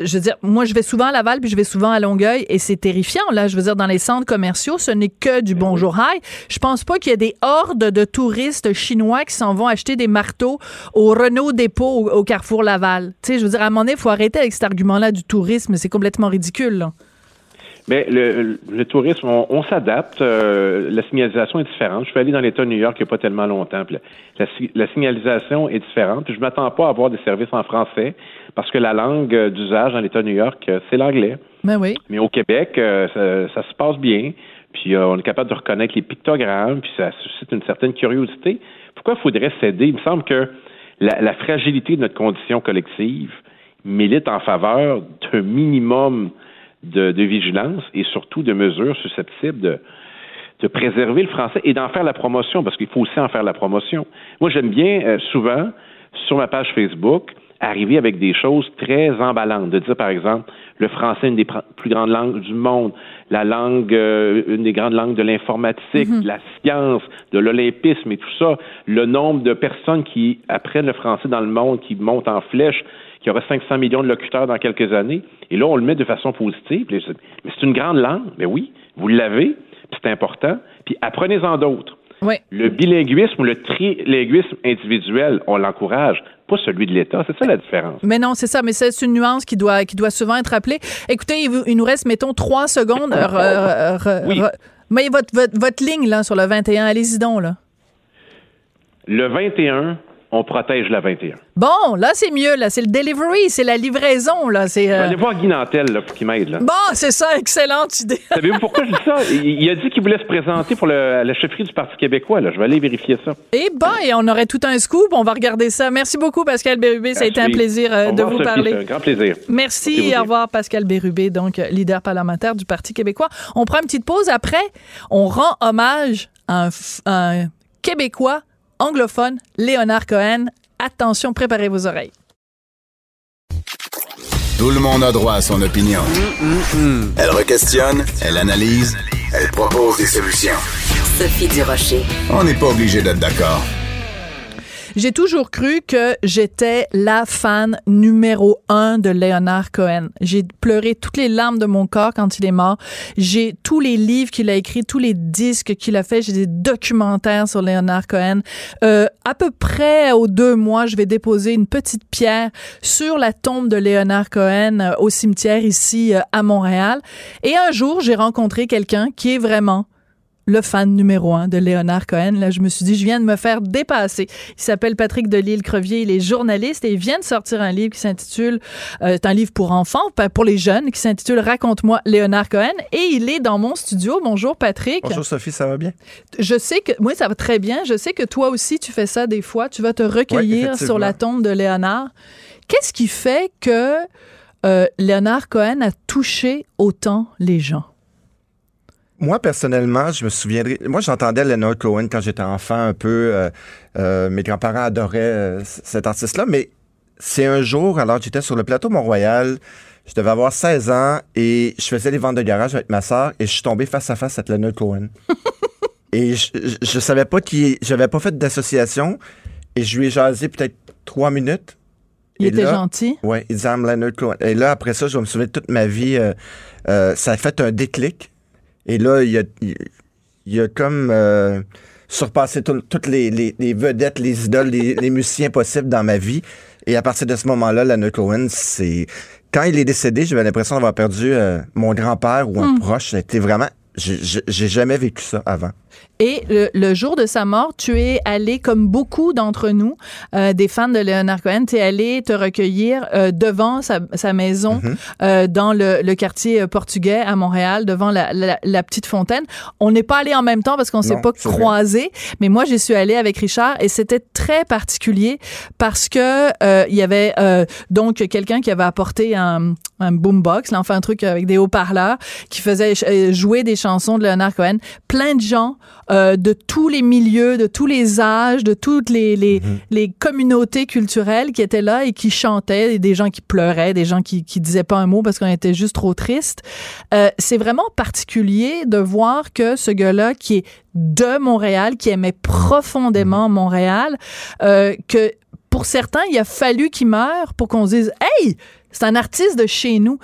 je veux dire, moi, je vais souvent à Laval, puis je vais souvent à Longueuil, et c'est terrifiant, là. Je veux dire, dans les centres commerciaux, ce n'est que du bonjour high. Je pense pas qu'il y ait des hordes de touristes chinois qui s'en vont acheter des marteaux au Renault Dépôt au, Carrefour Laval. Tu sais, je veux dire, à un moment donné, il faut arrêter avec cet argument-là du tourisme. C'est complètement ridicule, là. Mais le, tourisme, on, s'adapte. Euh, la signalisation est différente. Je suis allé dans l'État de New York il n'y a pas tellement longtemps. La, signalisation est différente. je ne m'attends pas à avoir des services en français parce que la langue euh, d'usage dans l'État de New York, euh, c'est l'anglais. Mais ben oui. Mais au Québec, ça, se passe bien. Puis on est capable de reconnaître les pictogrammes. Puis ça suscite une certaine curiosité. Pourquoi faudrait céder? Il me semble que la fragilité de notre condition collective milite en faveur d'un minimum de, vigilance et surtout de mesures susceptibles de, de préserver le français et d'en faire la promotion, parce qu'il faut aussi en faire la promotion. Moi, j'aime bien euh, souvent, sur ma page Facebook, arriver avec des choses très emballantes, de dire, par exemple, le français, une des plus grandes langues du monde, la langue, euh, une des grandes langues de l'informatique, mm-hmm. de la science, de l'olympisme et tout ça, le nombre de personnes qui apprennent le français dans le monde, qui montent en flèche, qu'il y aura 500 millions de locuteurs dans quelques années. Et là, on le met de façon positive. Mais c'est une grande langue. Mais oui, vous l'avez, c'est important. Puis apprenez-en d'autres. Oui. Le bilinguisme ou le trilinguisme individuel, on l'encourage, pas celui de l'État. C'est ça la différence. Mais non, c'est ça. Mais c'est une nuance qui doit, qui doit souvent être rappelée. Écoutez, il nous reste, mettons, trois secondes. oui. mais votre, votre, votre ligne là, sur le 21, allez-y donc. Là. Le 21, on protège la 21. Bon, là, c'est mieux. Là, c'est le delivery, c'est la livraison. Là, c'est. Euh, aller voir Guy Nantel, là, pour qu'il m'aide, là. Bon, c'est ça, excellente idée. Savez-vous pourquoi je dis ça? Il, il a dit qu'il voulait se présenter pour le- la chefferie du Parti québécois, là. Je vais aller vérifier ça. Et bon, et on aurait tout un scoop. On va regarder ça. Merci beaucoup, Pascal Bérubé. Ça a été un plaisir euh, de vous Sophie, parler. c'est un grand plaisir. Merci. Bien. Au revoir, Pascal Bérubé, donc leader parlementaire du Parti québécois. On prend une petite pause. Après, on rend hommage à un, f- à un Québécois anglophone, Léonard Cohen. Attention, préparez vos oreilles. Tout le monde a droit à son opinion. Elle requestionne, elle analyse, elle propose des solutions. Sophie Durocher. On n'est pas obligé d'être d'accord. J'ai toujours cru que j'étais la fan numéro un de Leonard Cohen. J'ai pleuré toutes les larmes de mon corps quand il est mort. J'ai tous les livres qu'il a écrits, tous les disques qu'il a fait. J'ai des documentaires sur Leonard Cohen. Euh, à peu près aux deux mois, je vais déposer une petite pierre sur la tombe de Leonard Cohen euh, au cimetière ici euh, à Montréal. Et un jour, j'ai rencontré quelqu'un qui est vraiment le fan numéro un de Léonard Cohen. Là, je me suis dit, je viens de me faire dépasser. Il s'appelle Patrick Delisle-Crevier. Il est journaliste et il vient de sortir un livre qui s'intitule, euh, c'est un livre pour enfants, pas pour les jeunes, qui s'intitule Raconte-moi Léonard Cohen. Et il est dans mon studio. Bonjour, Patrick. Bonjour Sophie, ça va bien? Je sais que, moi, ça va très bien. Je sais que toi aussi, tu fais ça des fois. Tu vas te recueillir sur la tombe de Léonard. Qu'est-ce qui fait que euh, Léonard Cohen a touché autant les gens? Moi, personnellement, je me souviendrai. Moi, j'entendais Leonard Cohen quand j'étais enfant un peu. euh, euh, mes grands-parents adoraient euh, cet artiste-là, mais c'est un jour, alors j'étais sur le plateau Mont-Royal, je devais avoir 16 ans et je faisais les ventes de garage avec ma sœur et je suis tombé face à face avec Leonard Cohen. et je, je, je savais pas qui. J'avais pas fait d'association et je lui ai jasé peut-être trois minutes. Il Et était là- gentil. Oui, il disait I'm Leonard Cohen. Et là, après ça, je me souviens de toute ma vie. euh, ça a fait un déclic. Et là, il a, il, a comme euh, surpassé tout- toutes les, les- les vedettes, les idoles, les, les musiciens possibles dans ma vie. Et à partir de ce moment-là, Leonard Cohen, c'est. Quand il est décédé, j'avais l'impression d'avoir perdu euh, mon grand-père ou un proche. C'était vraiment. j'ai jamais vécu ça avant. Et le, le jour de sa mort, tu es allé, comme beaucoup d'entre nous, euh, des fans de Leonard Cohen, tu es allé te recueillir euh, devant sa, sa maison Mhm. euh, dans le, le quartier euh, portugais à Montréal, devant la, la- la petite fontaine. On n'est pas allé en même temps parce qu'on s'est pas vrai. croisés, mais moi, j'y suis allée avec Richard et c'était très particulier parce que euh, il y avait euh, donc quelqu'un qui avait apporté un, un boombox, là, enfin un truc avec des haut-parleurs qui faisait jouer des chansons de Leonard Cohen. Plein de gens euh, de tous les milieux, de tous les âges, de toutes les, les, les communautés culturelles qui étaient là et qui chantaient, et des gens qui pleuraient, des gens qui, qui disaient pas un mot parce qu'on était juste trop tristes. Euh, c'est vraiment particulier de voir que ce gars-là, qui est de Montréal, qui aimait profondément Montréal, euh, que pour certains, il a fallu qu'il meure pour qu'on se dise Hey, c'est un artiste de chez nous.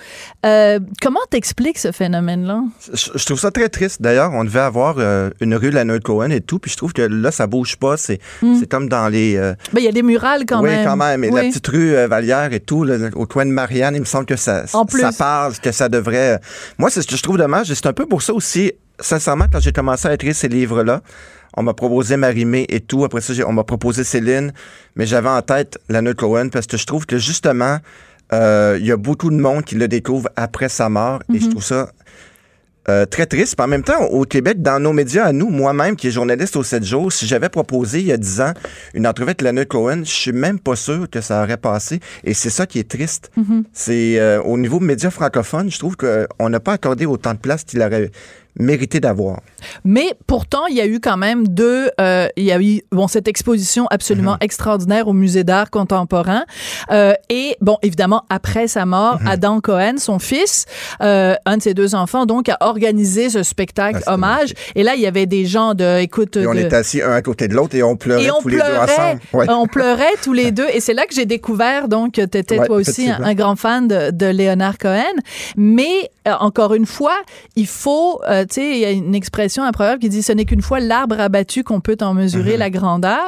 Euh, comment t'expliques ce phénomène-là? Je, je trouve ça très triste. D'ailleurs, on devait avoir euh, une rue Leonard Cohen et tout, puis je trouve que là, ça bouge pas. C'est c'est comme dans les. euh, Ben, il y a des murales quand oui, même. quand même. Et Oui. la petite rue Vallière et tout, là, au coin de Marianne, il me semble que ça, En plus. ça parle, que ça devrait. Moi, c'est ce que je trouve dommage. C'est un peu pour ça aussi, sincèrement, quand j'ai commencé à écrire ces livres-là, on m'a proposé Marimé et tout. Après ça, on m'a proposé Céline. Mais j'avais en tête Leonard Cohen parce que je trouve que justement, il y a beaucoup de monde qui le découvre après sa mort. Et je trouve ça euh, très triste. Puis en même temps, au Québec, dans nos médias à nous, moi-même, qui est journaliste au 7 jours, si j'avais proposé il y a 10 ans une entrevue avec Leonard Cohen, je suis même pas sûr que ça aurait passé. Et c'est ça qui est triste. C'est euh, au niveau médias francophones, je trouve qu'on n'a pas accordé autant de place qu'il aurait mérité d'avoir. Mais pourtant, il y a eu quand même deux. euh, il y a eu bon cette exposition absolument Mhm. extraordinaire au musée d'art contemporain. Euh, et bon, évidemment, après sa mort, Mhm. Adam Cohen, son fils, euh, un de ses deux enfants, donc a organisé ce spectacle Ah, hommage. Et là, il y avait des gens de, écoute, Et on de- était assis un à côté de l'autre et on pleurait et on tous les deux pleurait, ensemble. Ouais. on pleurait tous les deux. Et c'est là que j'ai découvert, donc, que tu étais Ouais, toi aussi un, grand fan de, de Léonard Cohen. Mais, euh, encore une fois, il faut, euh, tu sais, il y a une expression, un proverbe qui dit ce n'est qu'une fois l'arbre abattu qu'on peut en mesurer Mhm. la grandeur.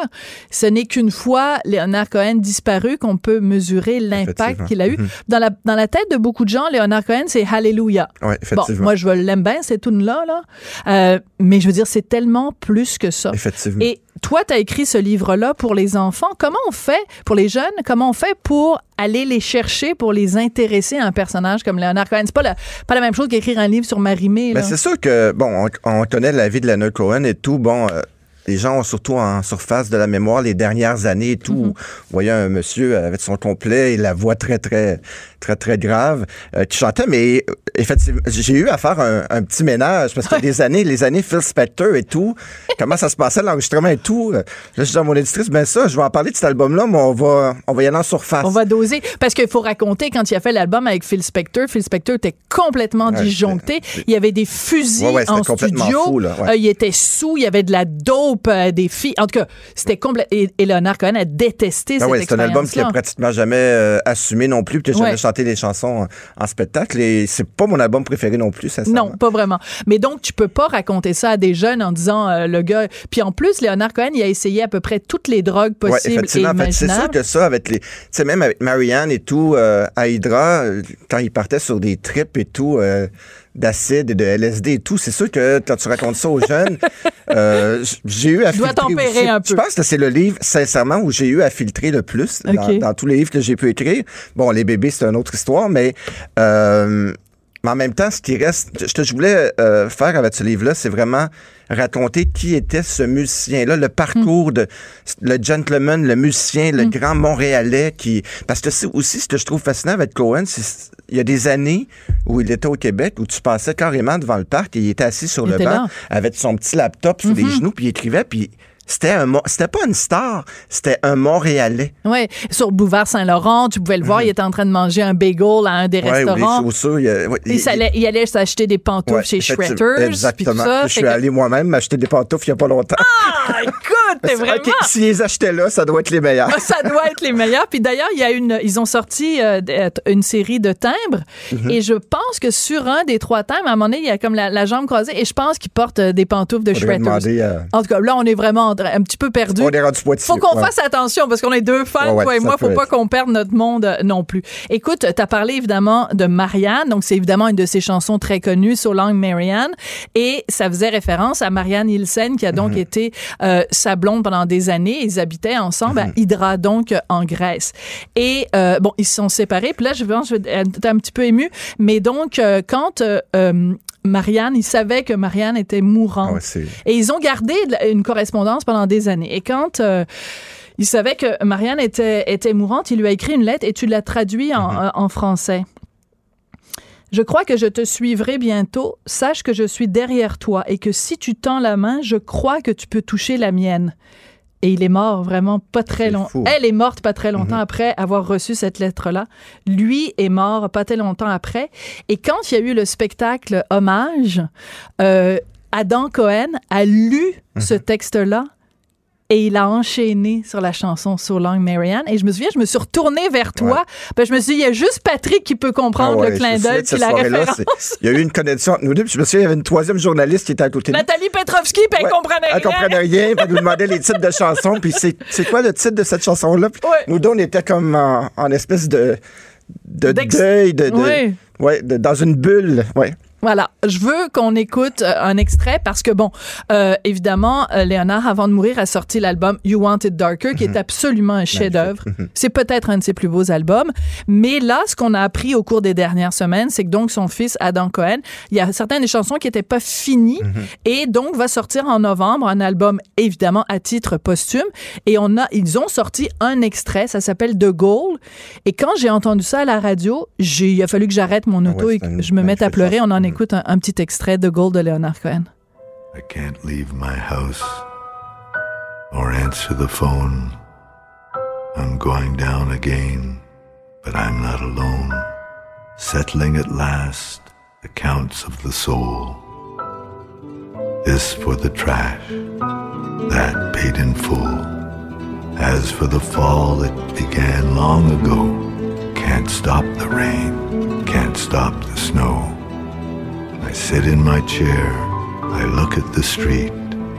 Ce n'est qu'une fois Léonard Cohen disparu qu'on peut mesurer l'impact qu'il a eu. Mhm. Dans, la, dans la tête de beaucoup de gens, Léonard Cohen, c'est Hallelujah. Ouais, Bon, moi, je l'aime bien, cette tune-là, là. Euh, mais je veux dire, c'est tellement plus que ça. effectivement. Et toi, tu as écrit ce livre-là pour les enfants. Comment on fait, pour les jeunes, comment on fait pour aller les chercher, pour les intéresser à un personnage comme Leonard Cohen? C'est pas la, pas la même chose qu'écrire un livre sur Marie-Mé. Ben, c'est sûr que, bon, on, on, connaît la vie de Leonard Cohen et tout. Bon, euh, les gens ont surtout en surface de la mémoire les dernières années et tout. Vous voyez un monsieur avec son complet et la voix très, très, très, très grave euh, qui chantait. Mais euh, effectivement, j'ai eu à faire un, un petit ménage parce que des années, les années Phil Spector et tout, comment ça se passait, l'enregistrement et tout. Là, je dis à mon éditrice, ben ça, je vais en parler de cet album-là, mais on va, on va y aller en surface. On va doser. Parce qu'il faut raconter, quand il a fait l'album avec Phil Spector, Phil Spector était complètement Ouais, disjoncté. Il y avait des fusils Ouais, en complètement studio. fou, là, ouais. Euh, il était sous, il y avait de la dope, euh, des filles. En tout cas, c'était complet. Et, et Leonard Cohen a détesté Ah cette ouais, c'est un album qu'il a pratiquement jamais euh, assumé non plus, jamais Ouais. Des chansons en, spectacle. Et c'est pas mon album préféré non plus. Non, pas vraiment. Mais donc, tu peux pas raconter ça à des jeunes en disant euh, le gars. Puis en plus, Leonard Cohen, il a essayé à peu près toutes les drogues Ouais, possibles et effectivement. En fait, c'est sûr que ça, avec les. Tu sais, même avec Marianne et tout, euh, à Hydra, euh, quand il partait sur des trips et tout, euh, d'acide et de LSD et tout, c'est sûr que quand tu racontes ça aux jeunes, euh, j'ai eu à Tu dois filtrer tempérer aussi. un Je peu. pense que c'est le livre, sincèrement, où j'ai eu à filtrer le plus dans, tous les livres que j'ai pu écrire. Bon, les bébés, c'est une autre histoire, mais. Euh, mais en même temps, ce qui reste, ce que je voulais euh, faire avec ce livre-là, c'est vraiment raconter qui était ce musicien-là, le parcours de le gentleman, le musicien, le grand Montréalais qui. Parce que c'est aussi ce que je trouve fascinant avec Cohen, c'est il y a des années où il était au Québec où tu passais carrément devant le parc et il était assis sur Il le banc là. avec son petit laptop sur les genoux puis il écrivait puis c'était un c'était pas une star, c'était un Montréalais. Oui, sur Boulevard Saint-Laurent, tu pouvais le voir, il était en train de manger un bagel à un des Mhm. Ouais, restaurants. chaussures, il, ouais, Il, il- s'allait- il allait s'acheter des pantoufles ouais, chez Shredders. Exactement. tout ça. je suis que- allé moi-même m'acheter des pantoufles il y a pas longtemps. Ah, écoute, t'es vraiment... OK, si les achetaient là, ça doit être les meilleurs. Ça doit être les meilleurs. Puis d'ailleurs, il y a une, ils ont sorti euh, d- une série de timbres. Mhm. Et je pense que sur un des trois timbres, à un moment donné, il y a comme la, la jambe croisée. Et je pense qu'ils portent euh, des pantoufles de à- En tout cas, là, on est vraiment un petit peu perdu. On est rendu Poitiers. Faut qu'on ouais. fasse attention parce qu'on est deux fans, Ouais, ouais, toi et moi. Faut pas qu'on perde notre monde euh, non plus. Écoute, t'as parlé évidemment de Marianne. Donc, c'est évidemment une de ses chansons très connues, So Long Marianne. Et ça faisait référence à Marianne Nielsen, qui a donc Mhm. été euh, sa blonde pendant des années. Ils habitaient ensemble Mhm. à Hydra, donc, euh, en Grèce. Et, euh, bon, ils se sont séparés. Puis là, je pense, je vais être un petit peu ému. Mais donc, euh, quand euh, Marianne, il savait que Marianne était mourante. Ah ouais, Et ils ont gardé une correspondance pendant des années. Et quand il savait que Marianne était, était mourante, il lui a écrit une lettre et tu l'as traduit en, en français. Je crois que je te suivrai bientôt. Sache que je suis derrière toi et que si tu tends la main, je crois que tu peux toucher la mienne. Et il est mort vraiment pas très longtemps. Elle est morte pas très longtemps Mhm. après avoir reçu cette lettre-là. Lui est mort pas très longtemps après. Et quand il y a eu le spectacle Hommage, euh, Adam Cohen a lu ce texte-là et il a enchaîné sur la chanson So Long Marianne. Et je me souviens, je me suis retournée vers toi. Puis je me suis dit, il y a juste Patrick qui peut comprendre Ah ouais, le clin d'œil puis la référence. Il y a eu une connexion entre nous deux. Puis je me souviens, il y avait une troisième journaliste qui était à côté de. Nathalie Petrovski, puis elle Ouais, comprenait Elle rien. comprenait rien. puis Elle nous demandait les titres de chansons. Puis c'est quoi le titre de cette chanson-là? Ouais. Nous deux, on était comme en, en espèce de, de deuil, de, de- Ouais. ouais, de- dans une bulle. Ouais. Voilà, je veux qu'on écoute euh, un extrait parce que bon, euh, évidemment, euh, Léonard avant de mourir a sorti l'album You Want It Darker qui est absolument un chef-d'œuvre. C'est peut-être un de ses plus beaux albums, mais là, ce qu'on a appris au cours des dernières semaines, c'est que donc son fils Adam Cohen, il y a certaines des chansons qui n'étaient pas finies et donc va sortir en novembre un album évidemment à titre posthume. Et on a ils ont sorti un extrait, ça s'appelle The Goal. Et quand j'ai entendu ça à la radio, j'ai il a fallu que j'arrête mon Ah auto ouais, et que je me mette à pleurer. On en. Mm. écoute un, un petit extrait de Gold de Leonard Cohen. I can't leave my house or answer the phone. I'm going down again, but I'm not alone. Settling at last accounts of the soul. This for the trash, that paid in full. As for the fall, it began long ago. Can't stop the rain, can't stop the snow. I sit in my chair, I look at the street.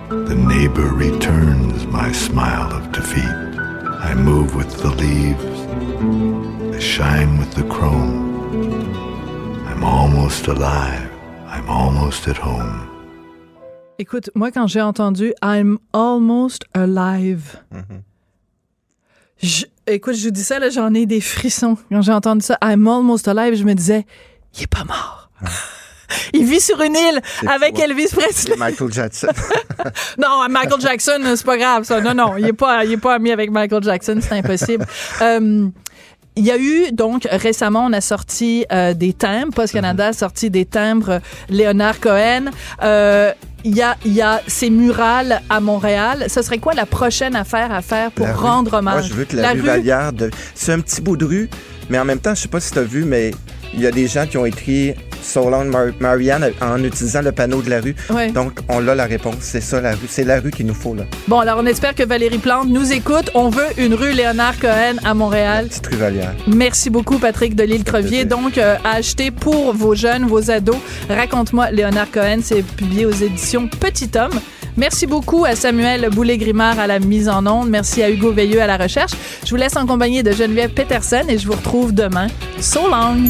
The neighbor returns my smile of defeat. I move with the leaves, I shine with the chrome. I'm almost alive, I'm almost at home. Écoute, moi, quand j'ai entendu I'm almost alive, je- écoute, je vous dis ça, là, j'en ai des frissons. Quand j'ai entendu ça, I'm almost alive, je me disais, il est pas mort. il vit sur une île avec fou, hein. Elvis Presley. Et Michael Jackson. Non, Michael Jackson, c'est pas grave, ça. Non, non, il est pas, il est pas ami avec Michael Jackson, c'est impossible. Euh, il y a eu, donc, récemment, on a sorti euh, des timbres. Post Canada a sorti des timbres euh, Léonard Cohen. Euh, il y a, il y a ces murales à Montréal. Ce serait quoi la prochaine affaire à faire pour La rue. rendre hommage? Moi, je veux que la, rue, Vallière, de- c'est un petit bout de rue, mais en même temps, je sais pas si tu as vu, mais il y a des gens qui ont écrit So long Mar- Marianne en utilisant le panneau de la rue. Ouais. Donc, on a la réponse. C'est ça, la rue. C'est la rue qu'il nous faut, là. Bon, alors on espère que Valérie Plante nous écoute. On veut une rue Léonard Cohen à Montréal. Petite rue. Merci beaucoup, Patrick de l'île Crevier. Donc, euh, à acheter pour vos jeunes, vos ados. Raconte-moi, Léonard Cohen, c'est publié aux éditions Petit Homme. Merci beaucoup à Samuel Boulet-Grimard à la mise en onde. Merci à Hugo Veilleux à la recherche. Je vous laisse en compagnie de Geneviève Peterson et je vous retrouve demain. So long!